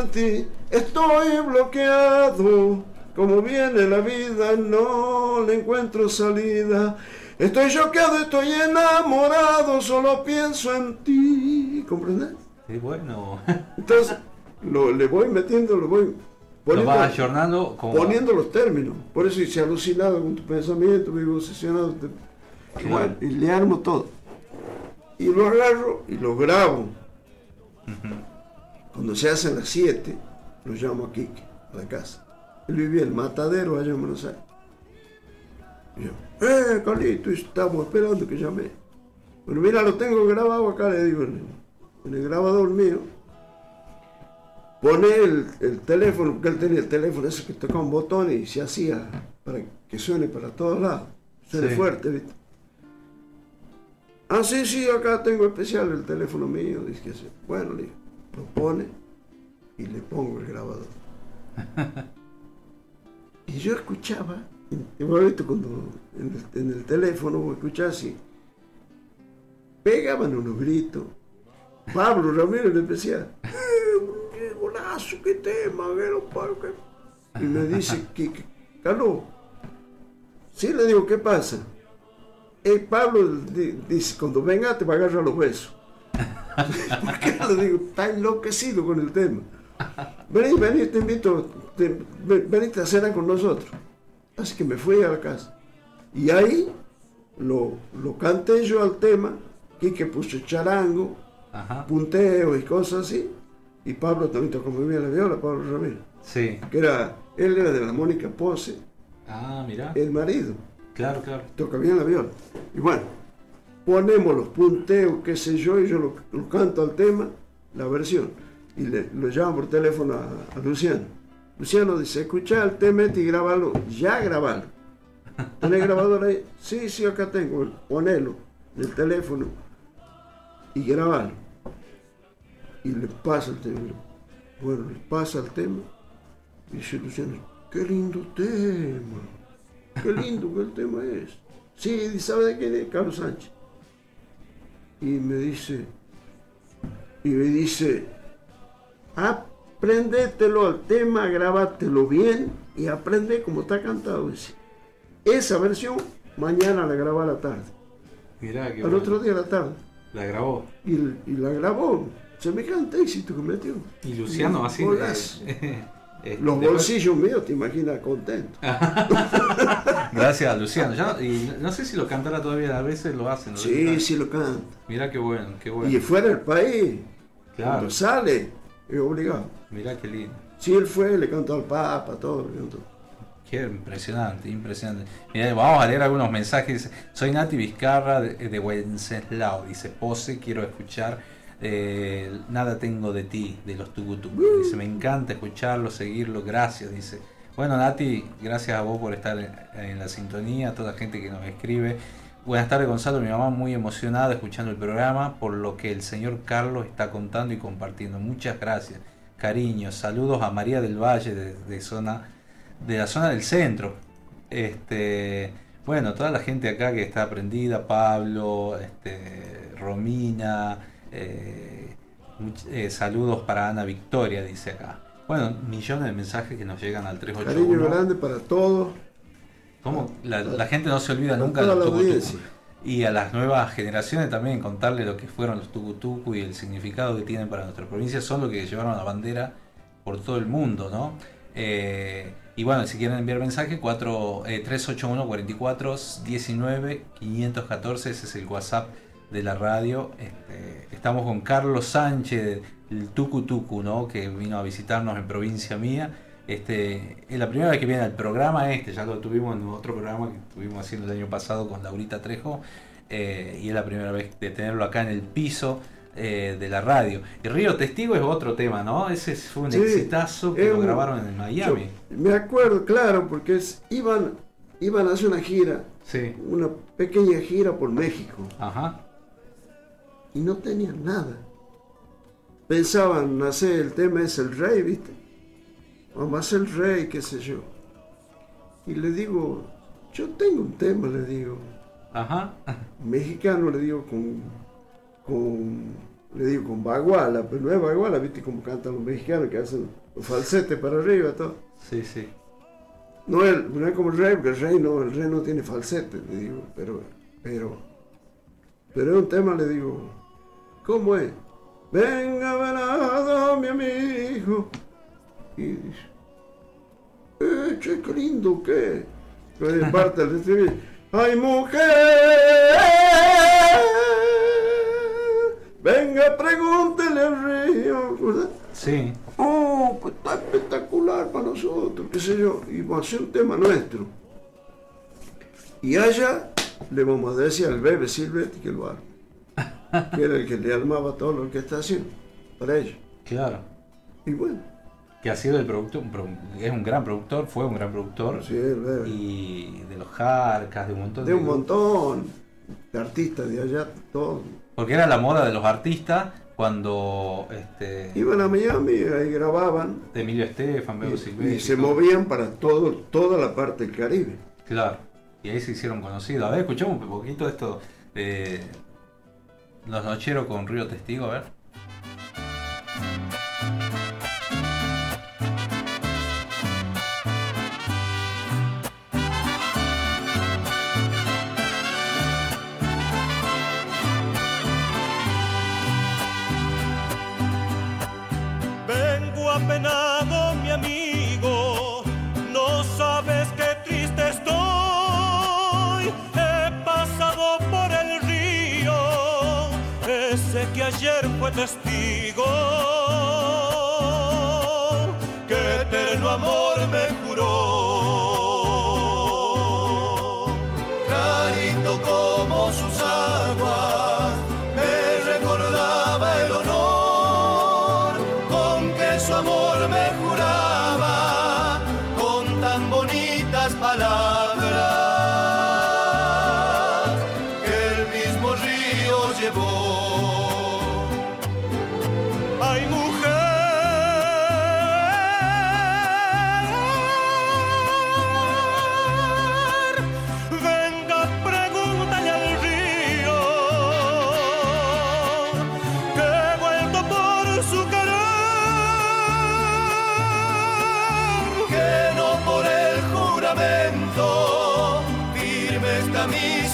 en ti, estoy bloqueado. Como viene la vida, no le encuentro salida. Estoy choqueado, estoy enamorado, solo pienso en ti. ¿Comprendes? Sí, bueno. Entonces, lo, le voy metiendo, lo voy Lo vas ayornando como. poniendo los términos. Por eso dice alucinado con tu pensamiento, vivo obsesionado. te- bueno, y le armo todo. Y lo agarro y lo grabo. Cuando se hacen las 7, lo llamo a Quique, a la casa. Él vivía en el matadero allá en Buenos Aires. Y yo, eh, Carlito, estamos esperando que llame. Bueno, mira, lo tengo grabado acá, le digo, en el, en el grabador mío. Pone el, el teléfono, porque él tenía el teléfono ese que tocaba un botón y se hacía para que suene para todos lados. Suene Sí. fuerte, ¿viste? Ah, sí, sí, acá tengo especial el teléfono mío. Dice que. Bueno, le lo pone y le pongo el grabador. y yo escuchaba, y viste cuando en el, en el teléfono escuchás así, pegaban unos gritos. Pablo Ramírez le decía, "Eh, qué golazo, qué tema, qué-". Y me dice, que, que- Carlos, sí le digo, ¿qué pasa? Eh, Pablo di- dice, cuando venga te va a agarrar los besos. ¿Por qué le digo? Está enloquecido con el tema. Vení, vení, te invito, te, ven- venite a cenar con nosotros. Así que me fui a la casa. Y ahí lo, lo canté yo al tema, Quique puso charango, Ajá. punteo y cosas así. Y Pablo también tocó muy bien la viola, Pablo Ramírez. Sí. Que era, él era de la Mónica Pose, Ah, mira. el marido. Claro, claro. Toca bien la viola. Y bueno, ponemos los punteos, qué sé yo, y yo lo, lo canto al tema, la versión. Y le, lo llamo por teléfono a, a Luciano. Luciano dice, escucha el tema este y grabalo, ya grabalo. ¿Tenés grabador ahí? Sí, sí, acá tengo. Ponelo en el teléfono y grabalo. Y le pasa el tema. Bueno, le pasa el tema. Y dice Luciano, qué lindo tema. Qué lindo que el tema es. Sí, ¿sabe de quién es? Carlos Sánchez. Y me dice, y me dice, aprendételo al tema, grabátelo bien y aprende como está cantado. Dice. Esa versión mañana la graba a la tarde. Mirá que Al otro día a la tarde. La grabó. Y, y la grabó. Semejante éxito que metió. Y Luciano así. eh, Los después- bolsillos míos, te imaginas, contento. Gracias Luciano. Ya no- y no sé si lo cantará todavía, a veces lo hacen. Sí, sí lo canta. Mirá qué bueno, qué bueno. Y fuera del país, Claro. Cuando sale, es obligado. Mirá qué lindo. Si él fue, le cantó al Papa, todo. le cantó. Qué impresionante, impresionante. Mirá, vamos a leer algunos mensajes. Soy Nati Vizcarra de, de Wenceslao. Dice, Pose, quiero escuchar eh, Nada tengo de ti, de los Tucutucu. Dice, me encanta escucharlo, seguirlo, gracias. Dice, bueno Nati, gracias a vos por estar en, en la sintonía, a toda la gente que nos escribe. Buenas tardes Gonzalo, mi mamá muy emocionada escuchando el programa por lo que el señor Carlos está contando y compartiendo. Muchas gracias. Cariños, saludos a María del Valle de, de zona de la zona del centro. Este, bueno, toda la gente acá que está aprendida, Pablo, este, Romina, eh, eh, saludos para Ana Victoria, dice acá. Bueno, millones de mensajes que nos llegan al Cariño 381. grande para todos. ¿Cómo? La, la gente no se olvida nunca de los tucutucu. Y a las nuevas generaciones también contarle lo que fueron los tucutucu y el significado que tienen para nuestra provincia. Son los que llevaron la bandera por todo el mundo, ¿no? Eh, y bueno, si quieren enviar mensaje, 4, eh, 381 44 19 514, ese es el WhatsApp de la radio. Este, estamos con Carlos Sánchez, el Tucu Tucu, ¿no? que vino a visitarnos en provincia mía. Este, es la primera vez que viene al programa este, ya lo tuvimos en otro programa que estuvimos haciendo el año pasado con Laurita Trejo, eh, y es la primera vez de tenerlo acá en el piso eh, de la radio. Y Río Testigo es otro tema, ¿no? Ese fue un Sí, exitazo que lo un- grabaron en Miami. Yo me acuerdo, claro, porque es, iban, iban a hacer una gira, Sí. una pequeña gira por México. Ajá. Y no tenían nada. Pensaban hacer el tema es el rey, ¿viste? Vamos a el rey, qué sé yo. Y le digo, yo tengo un tema, le digo. Ajá. Mexicano, le digo, con, con le digo, con baguala, pero no es baguala, ¿viste? Como cantan los mexicanos que hacen los falsetes para arriba, todo. Sí, sí. No es, no es como el rey, porque el rey no, el rey no tiene falsete, le digo, pero, pero, pero es un tema, le digo, ¿cómo es? Venga, venado, mi amigo. Y dice, eh, che, qué lindo, ¿qué? Pero parte del estribillo, ¡ay, mujer! Venga, pregúntele al río, ¿verdad? Sí. Oh, pues está espectacular para nosotros, qué sé yo. Y vamos a hacer un tema nuestro. Y allá le vamos a decir al bebé Silvetti que lo arme. Que era el que le armaba todo lo que está haciendo para ellos. Claro. Y bueno. Que ha sido el productor, es un gran productor, fue un gran productor. Sí, el bebé. Y de los Jarcas, de un montón De un montón de artistas de allá, todos. Porque era la moda de los artistas cuando este, Iban a Miami y ahí grababan de Emilio Estefan, Bebo Silvestre. y se todo. movían para todo, toda la parte del Caribe. Claro. Y ahí se hicieron conocidos. A ver, escuchamos un poquito esto de Los Nocheros con Río Testigo, a ver. Testigo.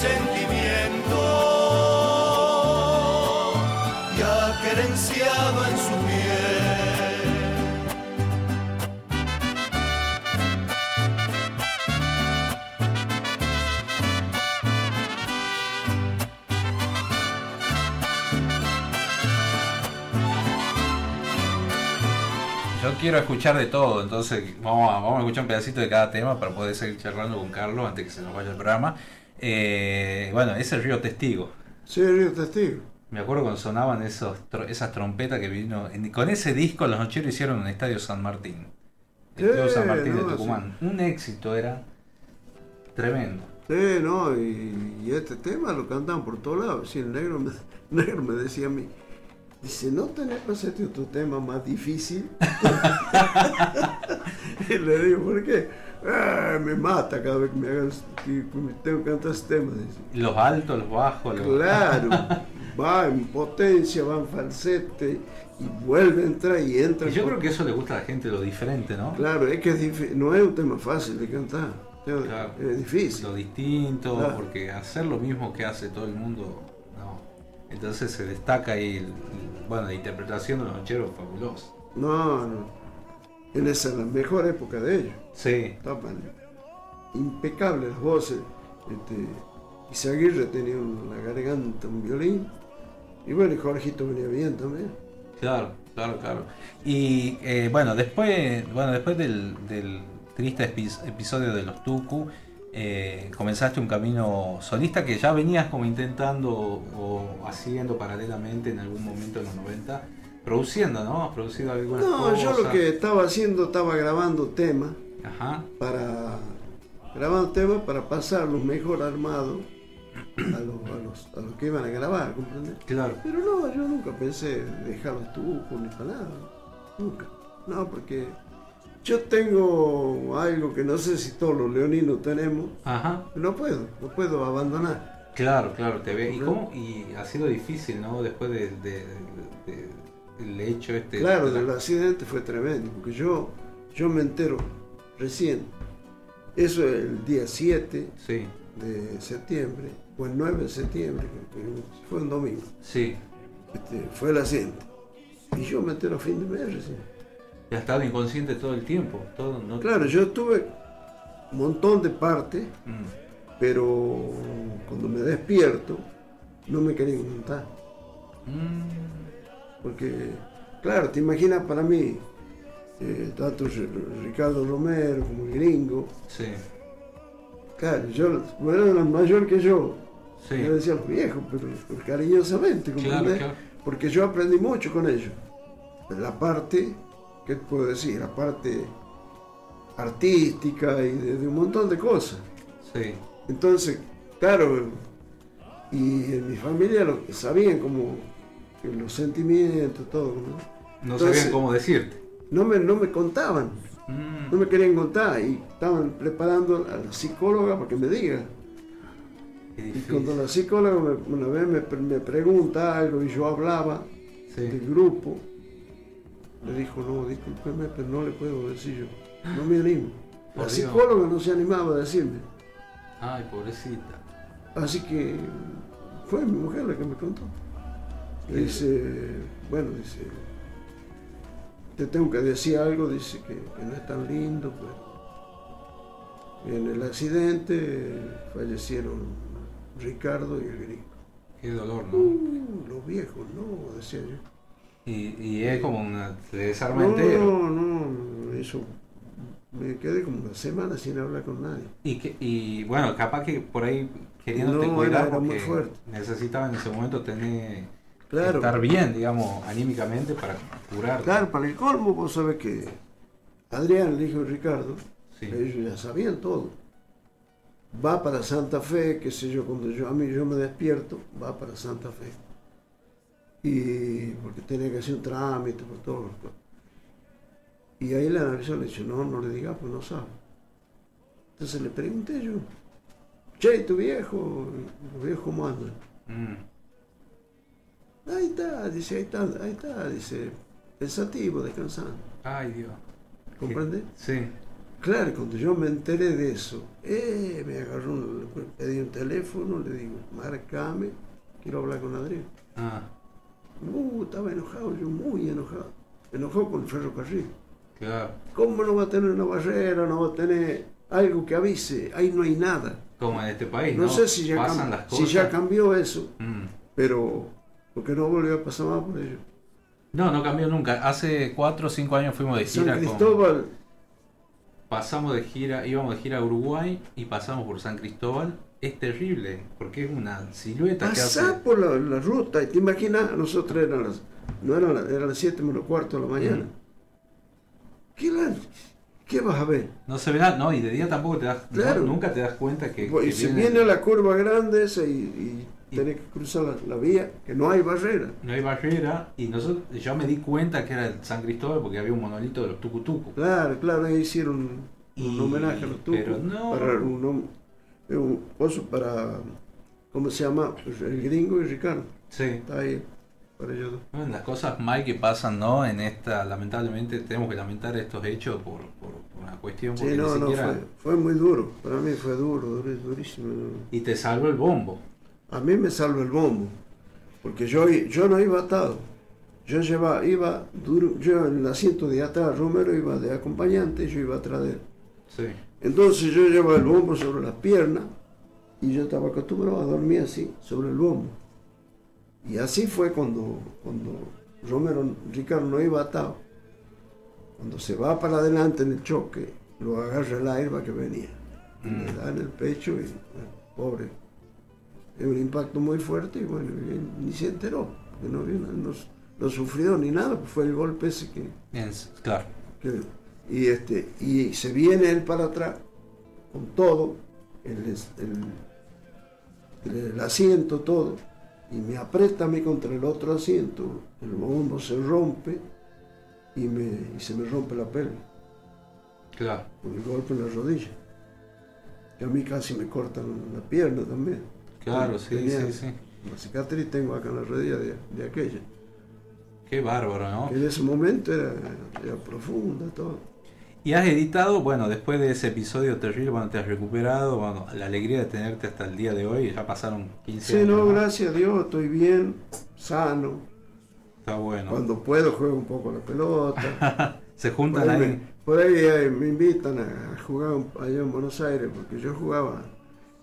sentimiento ya querenciado en su quiero escuchar de todo, entonces vamos vamos a escuchar un pedacito de cada tema para poder seguir charlando con Carlos antes que se nos vaya el programa. Eh, bueno, es el Río Testigo. Sí, el Río Testigo. Me acuerdo cuando sonaban esos, esas trompetas que vino. con ese disco los nocheros hicieron un estadio San Martín. El Sí, Estadio San Martín no, de Tucumán. Un éxito era tremendo. Sí, no, y, y este tema lo cantan por todos lados. Sí, el negro me, el negro me decía a mí, dice, ¿no tenés hacerte otro tema más difícil? y le digo, ¿por qué? "Ah, me mata cada vez que me hagan que tengo que cantar este tema. Los altos, los bajos. los- Claro, va en potencia, va en falsete y vuelve a entrar y entra. Y yo por- creo que eso le gusta a la gente, lo diferente, ¿no? Claro, es que es difí- no es un tema fácil de cantar. Es difícil. Lo distinto, Claro. porque hacer lo mismo que hace todo el mundo, no. Entonces se destaca ahí, el- el- bueno, la interpretación de los nocheros fabulosa. No, no. En esa es la mejor época de ellos. Sí. Estaban impecables las voces. Este, Izaguirre tenía una garganta, un violín. Y bueno, y Jorgito venía bien también. Claro, claro, claro. Y eh, bueno, después, bueno, después del, del triste epi- episodio de los Tucu, eh, comenzaste un camino solista que ya venías como intentando o haciendo paralelamente en algún momento en los 90, produciendo, ¿no? Has producido algunas No, cosas. yo lo que estaba haciendo, estaba grabando temas Ajá. para grabando temas para pasarlos mejor armados a los, a los, a los que iban a grabar, ¿comprendes? Claro. Pero no, yo nunca pensé dejar los tubos ni para nada. Nunca. No, porque yo tengo algo que no sé si todos los leoninos tenemos. Ajá. No puedo, no puedo abandonar. Claro, claro, te ve. ¿Y cómo? Y ha sido difícil, ¿no? Después de, de- de- del hecho este. Claro, de la- del accidente fue tremendo, porque yo, yo me entero recién. Eso es el día 7 Sí. de septiembre, o el 9 de septiembre, que fue un domingo. Sí. Este, fue el accidente. Y yo me entero a fin de mes recién. Y has estado inconsciente todo el tiempo. Todo, no... Claro, yo tuve un montón de partes, Mm. pero cuando me despierto no me querían contar. Mm. Porque, claro, te imaginas para mí, eh, tanto Ricardo Romero como el gringo, Sí. claro, yo, bueno, eran mayor que yo. Sí. Yo decía los viejos, pero, pero cariñosamente, Claro, claro. Porque yo aprendí mucho con ellos. La parte, ¿qué puedo decir? La parte artística y de, de un montón de cosas. Sí. Entonces, claro, y en mi familia lo, sabían como los sentimientos, todo. ¿no? No Entonces, sabían cómo decirte. No me, no me contaban, Mm. no me querían contar y estaban preparando a la psicóloga para que me diga. Y cuando la psicóloga me- una vez me, me pregunta algo y yo hablaba del grupo, le dijo, no, discúlpeme, pero no le puedo decir yo, no me animo. La psicóloga no se animaba a decirme. Ay, pobrecita. Así que fue mi mujer la que me contó. Dice, bueno, dice, te tengo que decir algo, dice que, que no es tan lindo, pero en el accidente fallecieron Ricardo y el gringo. Qué dolor, ¿no? Uh, los viejos, no, decía yo. Y, y es como una. Desarma No, entero. no, no, eso me quedé como una semana sin hablar con nadie. Y, que, y bueno, capaz que por ahí queriéndote No, cuidar era- era muy porque fuerte. necesitaba en ese momento tener. Claro. Estar bien, digamos, anímicamente para curar. Claro, para el colmo, vos sabés que Adrián, el hijo de Ricardo, ellos ya sabían todo. Va para Santa Fe, qué sé yo, cuando yo a mí yo me despierto, va para Santa Fe. Y porque tenía que hacer un trámite por todo. Y ahí la analizó, le dice, no, no le digas, pues no sabe. Entonces le pregunté yo, che, ¿y tu viejo? ¿Tu viejo cómo anda? Mm. Ahí está, dice, ahí está, ahí está, dice, pensativo, descansando. Ay, Dios. ¿Comprende? Sí. Claro, cuando yo me enteré de eso, eh, me agarró, un, pedí un teléfono, le digo, marcame, quiero hablar con Adrián. Ah, Uh, estaba enojado, yo muy enojado. Enojado con el ferrocarril. claro. ¿Cómo no va a tener una barrera, no va a tener algo que avise? Ahí no hay nada. Como en este país, ¿no? No sé si ya, Pasan las si cosas. ya cambió eso, Mm. pero porque no volvió a pasar más por ello. No, no cambió nunca. Hace 4 o 5 años fuimos de San gira con... Cristóbal, Pasamos de gira, íbamos de gira a Uruguay y pasamos por San Cristóbal. Es terrible, porque es una silueta que hace... pasá por la, la ruta y te imaginas, nosotros eran las, no eran eran las 7 menos cuarto de la mañana. ¿Qué, la- qué vas a ver? No se ve nada, no, y de día tampoco te das, no, Claro. nunca te das cuenta que, Pues, que y se viene- viene la curva grande esa y, y tenés que cruzar la, la vía, que no hay barrera. no hay barrera y nosotros, yo me di cuenta que era el San Cristóbal porque había un monolito de los tucutucos. Claro, claro, ahí hicieron un, un Y- homenaje a los tucos. pero no. Para un, un para, ¿cómo se llama? El gringo y Ricardo. Sí. Está ahí para ellos. Bueno, las cosas mal que pasan, ¿no? En esta, lamentablemente tenemos que lamentar estos hechos por, por, por una cuestión Sí, no, no, siquiera... fue, fue muy duro. Para mí fue duro, durísimo. Y te salvo el bombo. A mí me salva el bombo, porque yo, yo no iba atado. Yo llevaba, iba duro, yo en el asiento de atrás, Romero iba de acompañante, yo iba atrás de él. Sí. Entonces yo llevaba el bombo sobre las piernas y yo estaba acostumbrado a dormir así, sobre el bombo. Y así fue cuando, cuando Romero, Ricardo no iba atado. Cuando se va para adelante en el choque, lo agarra el airbag que venía. Y le da en el pecho y, bueno, pobre. Es un impacto muy fuerte y bueno, ni se enteró. que no, no, no sufrió ni nada, pues fue el golpe ese que, Bien, claro. que- y este y se viene él para atrás con todo el, es- el, el asiento todo y me aprieta a mí contra el otro asiento el bombo se rompe y, me, y se me rompe la pelvis Claro. con el golpe en la rodilla que a mí casi me cortan la pierna también Claro, sí, Tenía sí, sí. la cicatriz tengo acá en la rodilla de, de aquella Qué bárbaro, ¿no? que en ese momento era, era profunda todo Y has editado, bueno, después de ese episodio terrible, bueno, te has recuperado, bueno, la alegría de tenerte hasta el día de hoy, ya pasaron 15 Sí, años. no, ¿no? gracias a Dios, estoy bien, sano. Está bueno. Cuando puedo juego un poco la pelota. Se juntan por ahí. ahí. Me, por ahí eh, me invitan a jugar allá en Buenos Aires, porque yo jugaba,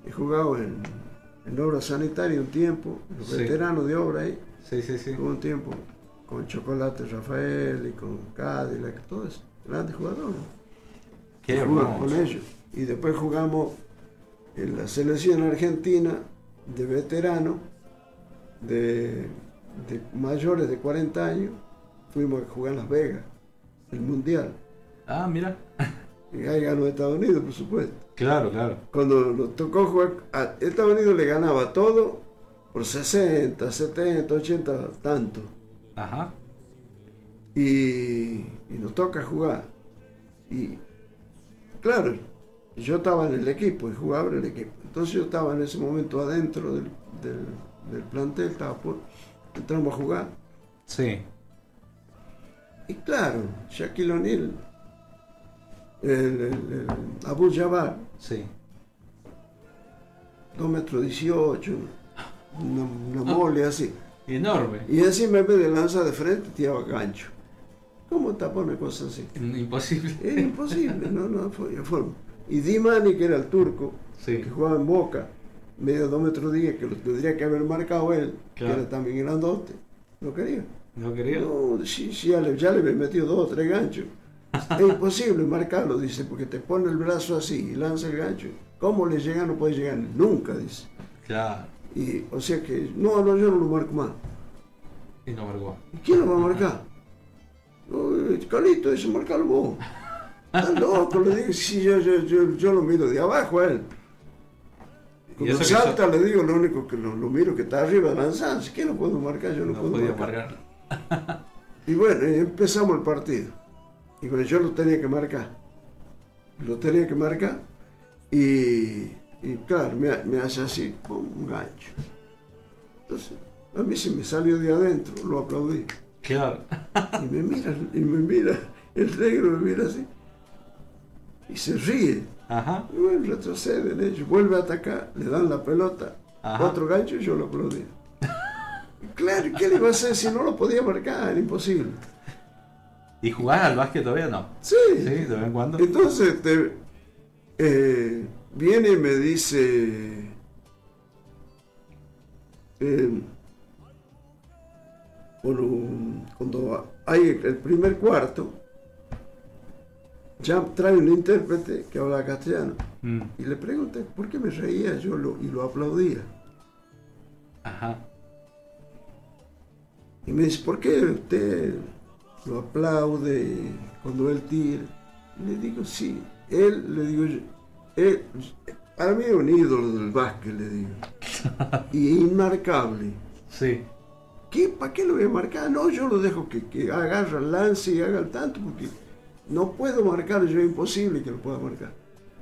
he jugado en, en obra sanitaria un tiempo, los Sí. veteranos de obra ahí. Sí, sí, sí. Hubo un tiempo con Chocolate Rafael y con Cadillac, todo eso, grandes jugadores. Qué con ellos. Y después jugamos en la selección argentina de veteranos, de, de mayores de 40 años, fuimos a jugar en Las Vegas, el Mundial. Ah, mira. Y ahí ganó Estados Unidos, por supuesto. Claro, claro. Cuando nos tocó jugar, a Estados Unidos le ganaba todo por 60, 70, 80, tanto. Ajá. y, y nos toca jugar. Y claro, yo estaba en el equipo y jugaba en el equipo. Entonces yo estaba en ese momento adentro del, del, del plantel, estaba por, entramos a jugar. Sí. Y claro, Shaquille O'Neal, el, el, el Abu Jabbar, Sí. 2 metros 18, una, una mole así. Enorme. Y encima en vez de lanzar de frente, tiraba gancho. ¿Cómo tapones cosas así? Imposible. Era imposible, no, no había forma. Y Dimani, que era el turco, que jugaba en Boca, medio dos metros diez, que lo tendría que haber marcado él, Claro. que era también grandote, no quería. ¿No quería? No, sí, sí, ya le, ya le había metido dos o tres ganchos. Es imposible marcarlo, dice, porque te pone el brazo así y lanza el gancho. ¿Cómo le llega? No puede llegar nunca, dice. Claro. Y, o sea que, no, no, yo no lo marco más. Y no marcó. ¿Y quién lo va a marcar? No, eh, Carlito, dice, marcalo vos. Estás loco, le digo, sí, yo, yo, yo, yo lo miro de abajo a él. Cuando eso salta, le digo, lo único que lo, lo miro que está arriba lanzando. Si que no puedo marcar, yo no, No puedo podía marcar. marcar. Y bueno, empezamos el partido. Y bueno, yo lo tenía que marcar. Lo tenía que marcar. Y, y claro, me, me hace así, pum, un gancho. Entonces, a mí se me salió de adentro, lo aplaudí. Claro. Y me mira, y me mira, el negro me mira así. Y se ríe. Ajá. Y bueno, retroceden ellos, vuelve a atacar, le dan la pelota, Ajá. otro gancho y yo lo aplaudí. Claro, ¿y ¿qué le iba a hacer si no lo podía marcar? Era imposible. ¿Y jugás al básquet todavía no? Sí. Sí, de vez en cuando. Entonces este, eh, viene y me dice, eh, un- cuando hay el primer cuarto, ya trae un intérprete que habla castellano. Mm. Y le pregunté por qué me reía yo lo- y lo aplaudía. Ajá. Y me dice, ¿por qué usted lo aplaude cuando él tira? Le digo, sí, él, le digo yo, él, para mí es un ídolo del básquet, le digo. y inmarcable. Sí. ¿Qué, ¿Para qué lo voy a marcar? No, yo lo dejo que, que agarre el lance y haga el tanto, porque no puedo marcar, yo es imposible que lo pueda marcar.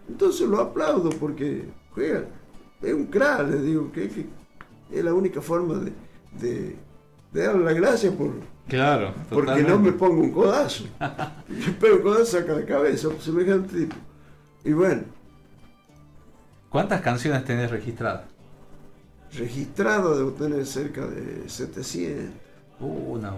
Entonces lo aplaudo porque juega, es un crack, le digo, que, que es la única forma de, de, de darle las gracias por, Claro. porque totalmente. no me pongo un codazo. Yo pego un codazo saca la cabeza, pues, semejante tipo. Y bueno, ¿Cuántas canciones tenés registradas? registrado debo tener cerca de 700. Uh, una,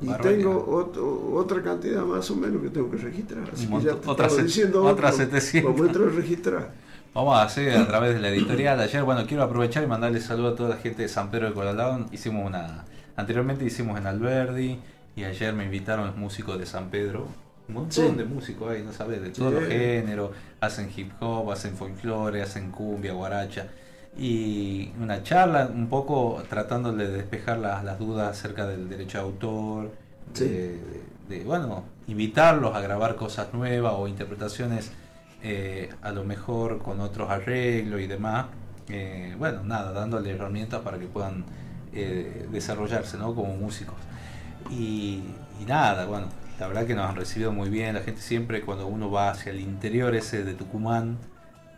Y barbaridad. tengo otro- otra cantidad más o menos que tengo que registrar. Así que ya te diciendo otras otro, 700. Como entro a registrar. Vamos a hacer a través de la editorial ayer. Bueno, quiero aprovechar y mandarle saludo a toda la gente de San Pedro de Colalao. Hicimos una. Anteriormente hicimos en Alberdi y ayer me invitaron los músicos de San Pedro. Un montón Sí. de músicos ahí, no sabes, de todos Sí. los géneros. Hacen hip hop, hacen folclore, hacen cumbia, guaracha. Y una charla un poco tratándole de despejar las, las dudas acerca del derecho de autor. Sí. De, de- de, bueno, invitarlos a grabar cosas nuevas o interpretaciones eh, a lo mejor con otros arreglos y demás. Eh, bueno, nada, dándole herramientas para que puedan eh, desarrollarse ¿no? como músicos. Y, y nada, bueno, la verdad que nos han recibido muy bien. La gente siempre cuando uno va hacia el interior ese de Tucumán,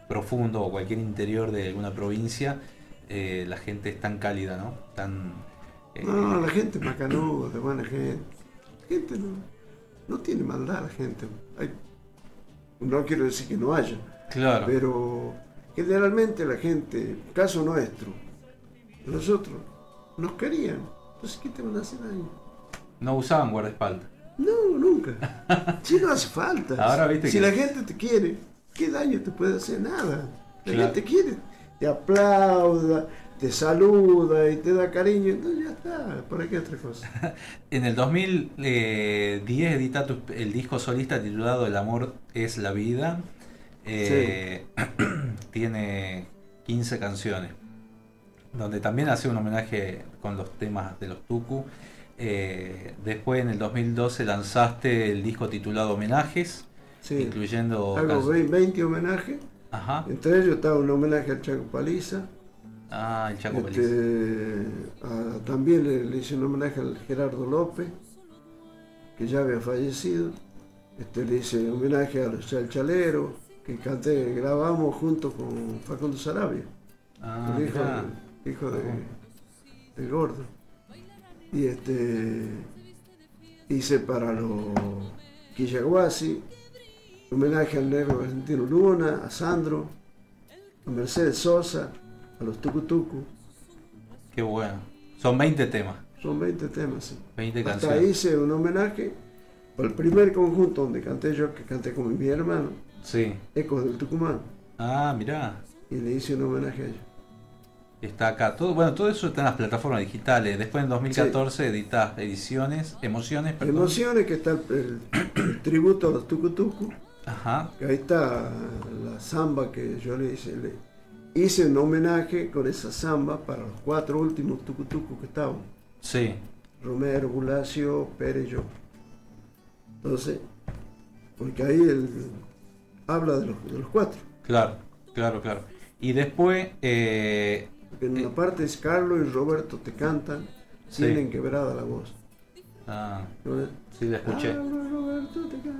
profundo o cualquier interior de alguna provincia, eh, la gente es tan cálida, ¿no? Tan... eh, No, la gente macanuda, de buena gente. La gente no, no tiene maldad, la gente. Hay- no quiero decir que no haya. Claro. Pero generalmente la gente, caso nuestro, nosotros nos querían. Entonces, ¿qué te van a hacer daño? no usaban guardaespaldas. No, nunca. Si no hace falta. Ahora viste si que- la gente te quiere, ¿qué daño te puede hacer? Nada. La Claro. gente quiere, te aplauda, te saluda y te da cariño. Entonces ya está. ¿Para qué otra cosa? En el 2010 edita tu- el disco solista titulado El amor es la vida. Eh, Tiene 15 canciones. Donde también hace un homenaje con los temas de los Tucu. Eh, después en el 2012 lanzaste el disco titulado Homenajes. Sí. Incluyendo... Hago can- 20 20 homenajes. Ajá. Entre ellos está un homenaje al Chaco Paliza. Ah, el Chaco Este, Paliza. a- también le, le hice un homenaje al Gerardo López, que ya había fallecido. Este, le hice un homenaje al Chalchalero, que canté, grabamos junto con Facundo Sarabia, Ah, hijo, de, del gordo. Y este hice para los Quillaguasi, homenaje al negro argentino Luna, a Sandro, a Mercedes Sosa, a los Tucutucu. Qué bueno. Son 20 temas. Son 20 temas, sí. 20 Hasta canciones. ahí hice un homenaje al primer conjunto donde canté yo, que canté con mi hermano, Sí. Ecos del Tucumán. Ah, mirá. Y le hice un homenaje a ellos. Está acá. Todo, bueno, todo eso está en las plataformas digitales. Después en 2014 editas ediciones, emociones, perdón. Emociones que está el, tributo a los Tucutucu. Ajá. Que ahí está la samba que yo le hice. Le hice un homenaje con esa samba para los cuatro últimos Tucutucu que estaban. Sí. Romero, Bulacio, Pérez y yo. Entonces, porque ahí él habla de los, de los cuatro. Claro, claro, claro. Y después, eh, en una parte es Carlos y Roberto te cantan, Sí. tienen quebrada la voz. ah, ¿No sí, la escuché. Carlos y Roberto te cantan.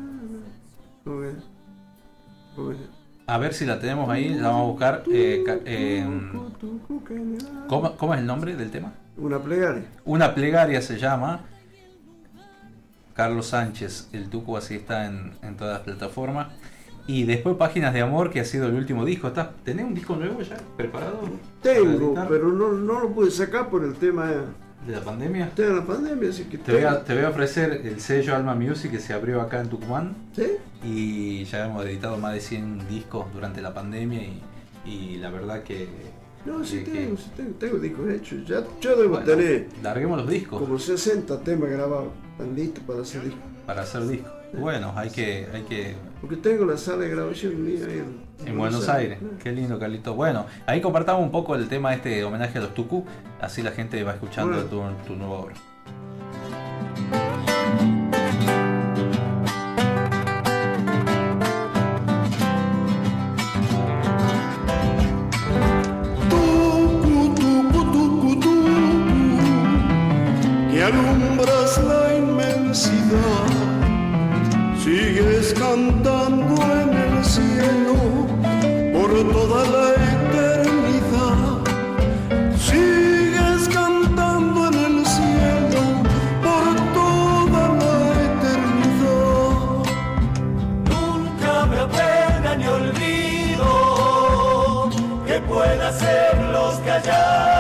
A ver si la tenemos ahí, la vamos a buscar. eh, en- ¿cómo, cómo es el nombre del tema? Una plegaria. Una plegaria se llama. Carlos Sánchez, el Tuco, así está en, en todas las plataformas. Y después Páginas de Amor, que ha sido el último disco. ¿Estás, ¿Tenés un disco nuevo ya preparado? para Tengo, pero no, no lo pude sacar por el tema ¿De la pandemia? de la pandemia, así que Te voy, a, tengo. te voy a ofrecer el sello Alma Music que se abrió acá en Tucumán. ¿Sí? Y ya hemos editado más de 100 discos durante la pandemia y, y la verdad que No, sí que- tengo, sí tengo, tengo discos hechos. Ya, yo debo Bueno, tener larguemos los discos. como 60 temas grabados, están listos para hacer discos. para hacer discos. Bueno, hay que, hay que Porque tengo la sala de grabación mía ahí en, En Buenos Aires, qué lindo Carlito. Bueno, ahí compartamos un poco el tema este homenaje a los Tucu, así la gente va escuchando tu, tu nueva obra. Tucu, tucu, tucu, tucu, que alumbras la inmensidad, sigues cantando en el cielo por toda la eternidad. Sigues cantando en el cielo por toda la eternidad. Nunca me apena ni olvido que pueda hacerlos callar.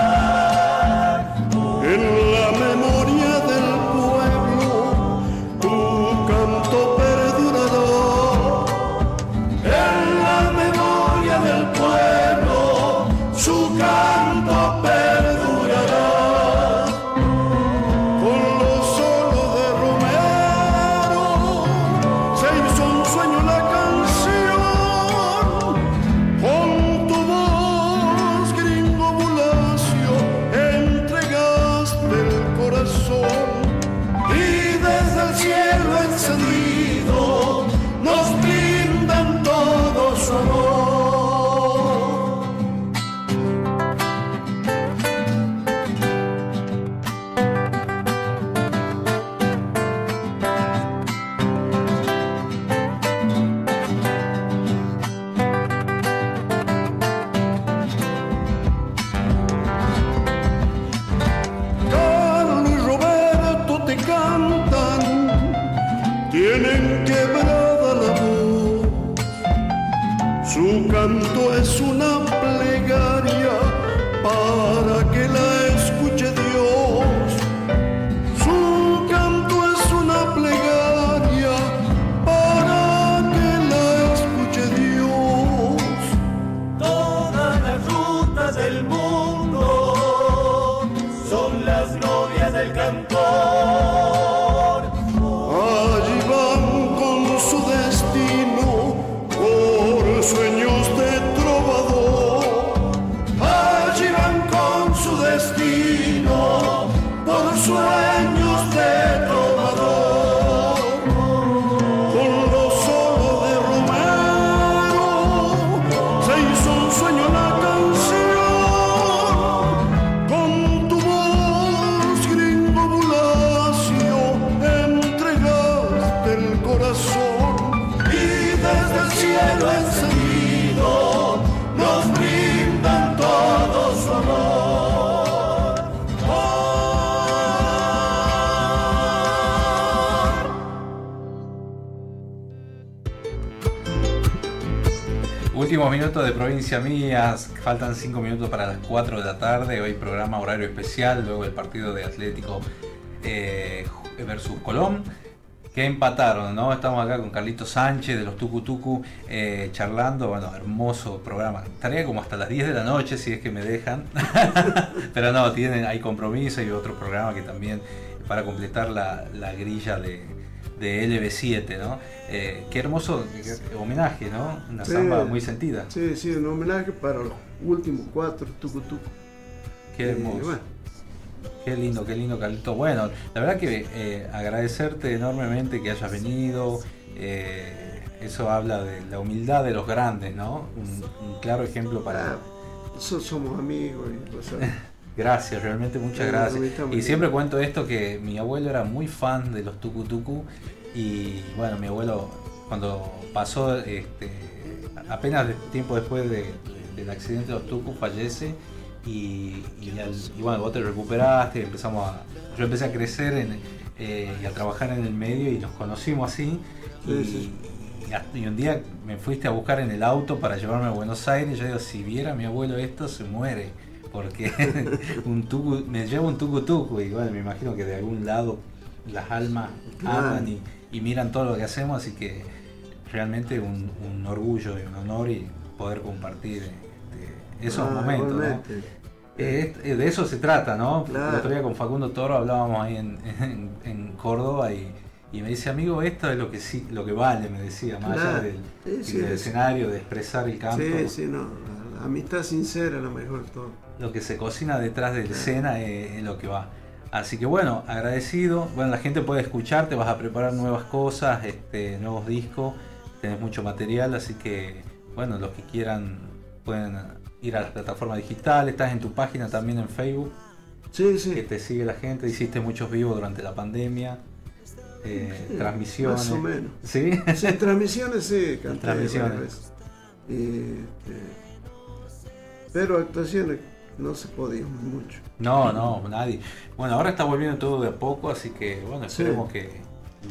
Provincia mías, faltan 5 minutos para las 4 de la tarde, hoy programa horario especial, luego el partido de Atlético eh, versus Colón, que empataron, ¿no? Estamos acá con Carlito Sánchez de los Tucu Tucu eh, charlando, bueno, hermoso programa, estaría como hasta las 10 de la noche si es que me dejan, pero no, tienen, hay compromiso y otro programa que también para completar la, la grilla de, de LB7, ¿no? Eh, qué hermoso homenaje, ¿no? Una Sí. samba muy sentida. Sí, sí, un homenaje para los últimos cuatro tucu tucu. Qué Y hermoso. bueno. Qué lindo, qué lindo, Carlito. Bueno, la verdad que eh, agradecerte enormemente que hayas venido. eh, eso habla de la humildad de los grandes, ¿no? Un, un claro ejemplo para... Ah, somos amigos y cosas. Gracias, realmente muchas gracias. Y siempre cuento esto que mi abuelo era muy fan de los tucu tucu y bueno, mi abuelo cuando pasó este, apenas de- tiempo después de- de- del accidente de los tucu fallece y, y al- y bueno, vos te recuperaste, empezamos a, yo empecé a crecer en, eh, y a trabajar en el medio y nos conocimos así y, Sí, sí. y hasta- y un día me fuiste a buscar en el auto para llevarme a Buenos Aires y yo digo, si viera mi abuelo esto se muere porque un tucu, me lleva un tucu tucu y bueno, me imagino que de algún lado las almas Claro. aman y, y miran todo lo que hacemos, así que realmente un, un orgullo y un honor y poder compartir este, esos Ah, momentos. Eh, eh, de eso se trata, ¿no? Claro. El otro día con Facundo Toro hablábamos ahí en, en- en Córdoba y, y me dice, amigo, esto es lo que sí, lo que vale, me decía, más allá Claro. del, Sí, sí, del sí. escenario, de expresar el canto. Sí, sí, no. La, amistad sincera es lo mejor todo. Lo que se cocina detrás de la escena es, es lo que va. Así que bueno, agradecido. Bueno, la gente puede escucharte, vas a preparar nuevas cosas, este, nuevos discos, tenés mucho material, así que bueno, los que quieran pueden ir a las plataformas digitales, estás en tu página también en Facebook. Sí, sí. Que te sigue la gente, hiciste muchos vivos durante la pandemia, eh, Sí, transmisiones. Más o menos. ¿Sí? Sí, transmisiones sí, canté Transmisiones. Y, este, pero actuaciones no se podía mucho. No, no, nadie. Bueno, ahora está volviendo todo de a poco, así que bueno, Sí. esperemos que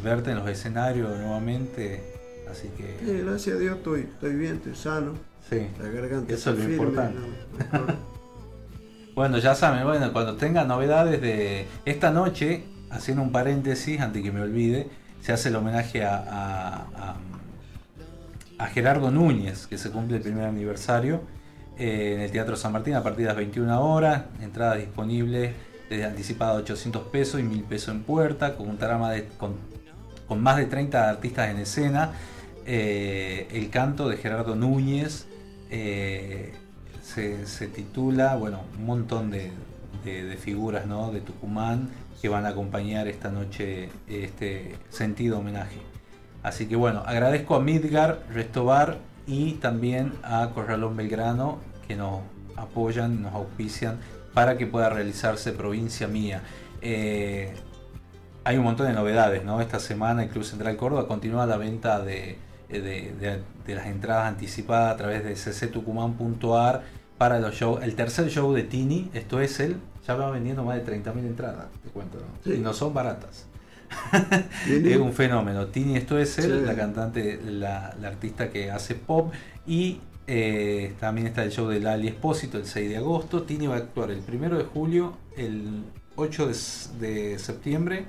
verte en los escenarios nuevamente. Así que Sí, gracias a Dios estoy, estoy bien, estoy sano. Sí, La garganta eso es lo firme, importante. no- no- Bueno, ya saben, bueno, cuando tengan novedades de esta noche, haciendo un paréntesis antes que me olvide, se hace el homenaje a, a- a- a Gerardo Núñez, que se cumple el primer aniversario eh, en el Teatro San Martín a partir de las 21 horas, entradas disponibles desde anticipada 800 pesos y 1000 pesos en puerta, con un trama con, más de 30 artistas en escena, eh, el canto de Gerardo Núñez, eh, se, titula, bueno, un montón de, de- de figuras ¿no? de Tucumán que van a acompañar esta noche este sentido homenaje. Así que bueno, agradezco a Midgar, Restobar y también a Corralón Belgrano que nos apoyan, nos auspician para que pueda realizarse provincia mía. Eh, hay un montón de novedades, ¿no? Esta semana el Club Central Córdoba continúa la venta de, de- de- de las entradas anticipadas a través de cctucumán.ar para los shows. El tercer show de Tini, esto es el, ya va vendiendo más de 30.000 entradas, te cuento, ¿no? Sí. Y no son baratas. Es un fenómeno. Tini esto es él, Sí. la cantante, la, la artista que hace pop. Y eh, también está el show de Lali Espósito el 6 de agosto. Tini va a actuar el 1 de julio, el 8 de, septiembre.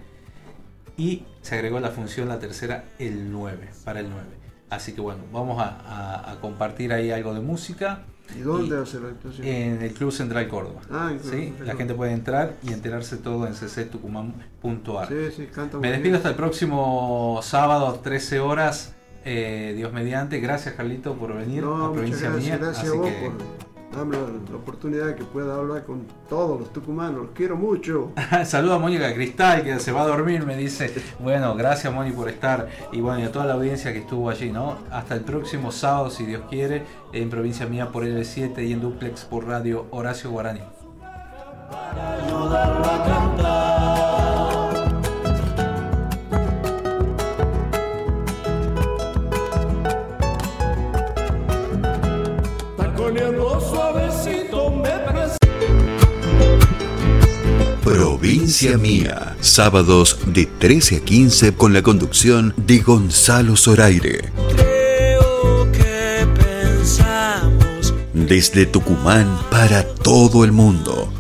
Y se agregó la función, la tercera, el 9, para el 9. Así que bueno, vamos a, a- a compartir ahí algo de música. ¿Y dónde hace la actuación? En el Club Central Córdoba. Ah, en ¿sí? La gente puede entrar y enterarse todo en cctucumán.ar. Sí, sí, canta Me despido bien. hasta el próximo sábado, 13 horas. eh, Dios mediante. Gracias, Carlito, por venir No, a Provincia gracias, Mía. gracias a Así vos que- por darme la, oportunidad de que pueda hablar con todos los tucumanos. Los quiero mucho. Saluda a Mónica Cristal, que se va a dormir, me dice. Bueno, gracias, Moni, por estar. Y bueno, y a toda la audiencia que estuvo allí, ¿no? Hasta el próximo sábado, si Dios quiere, en Provincia Mía por L7 y en Duplex por Radio Horacio Guaraní. Taconeando Provincia Mía, sábados de 13 a 15 con la conducción de Gonzalo Zoraire. Creo que pensamos Desde Tucumán para todo el mundo.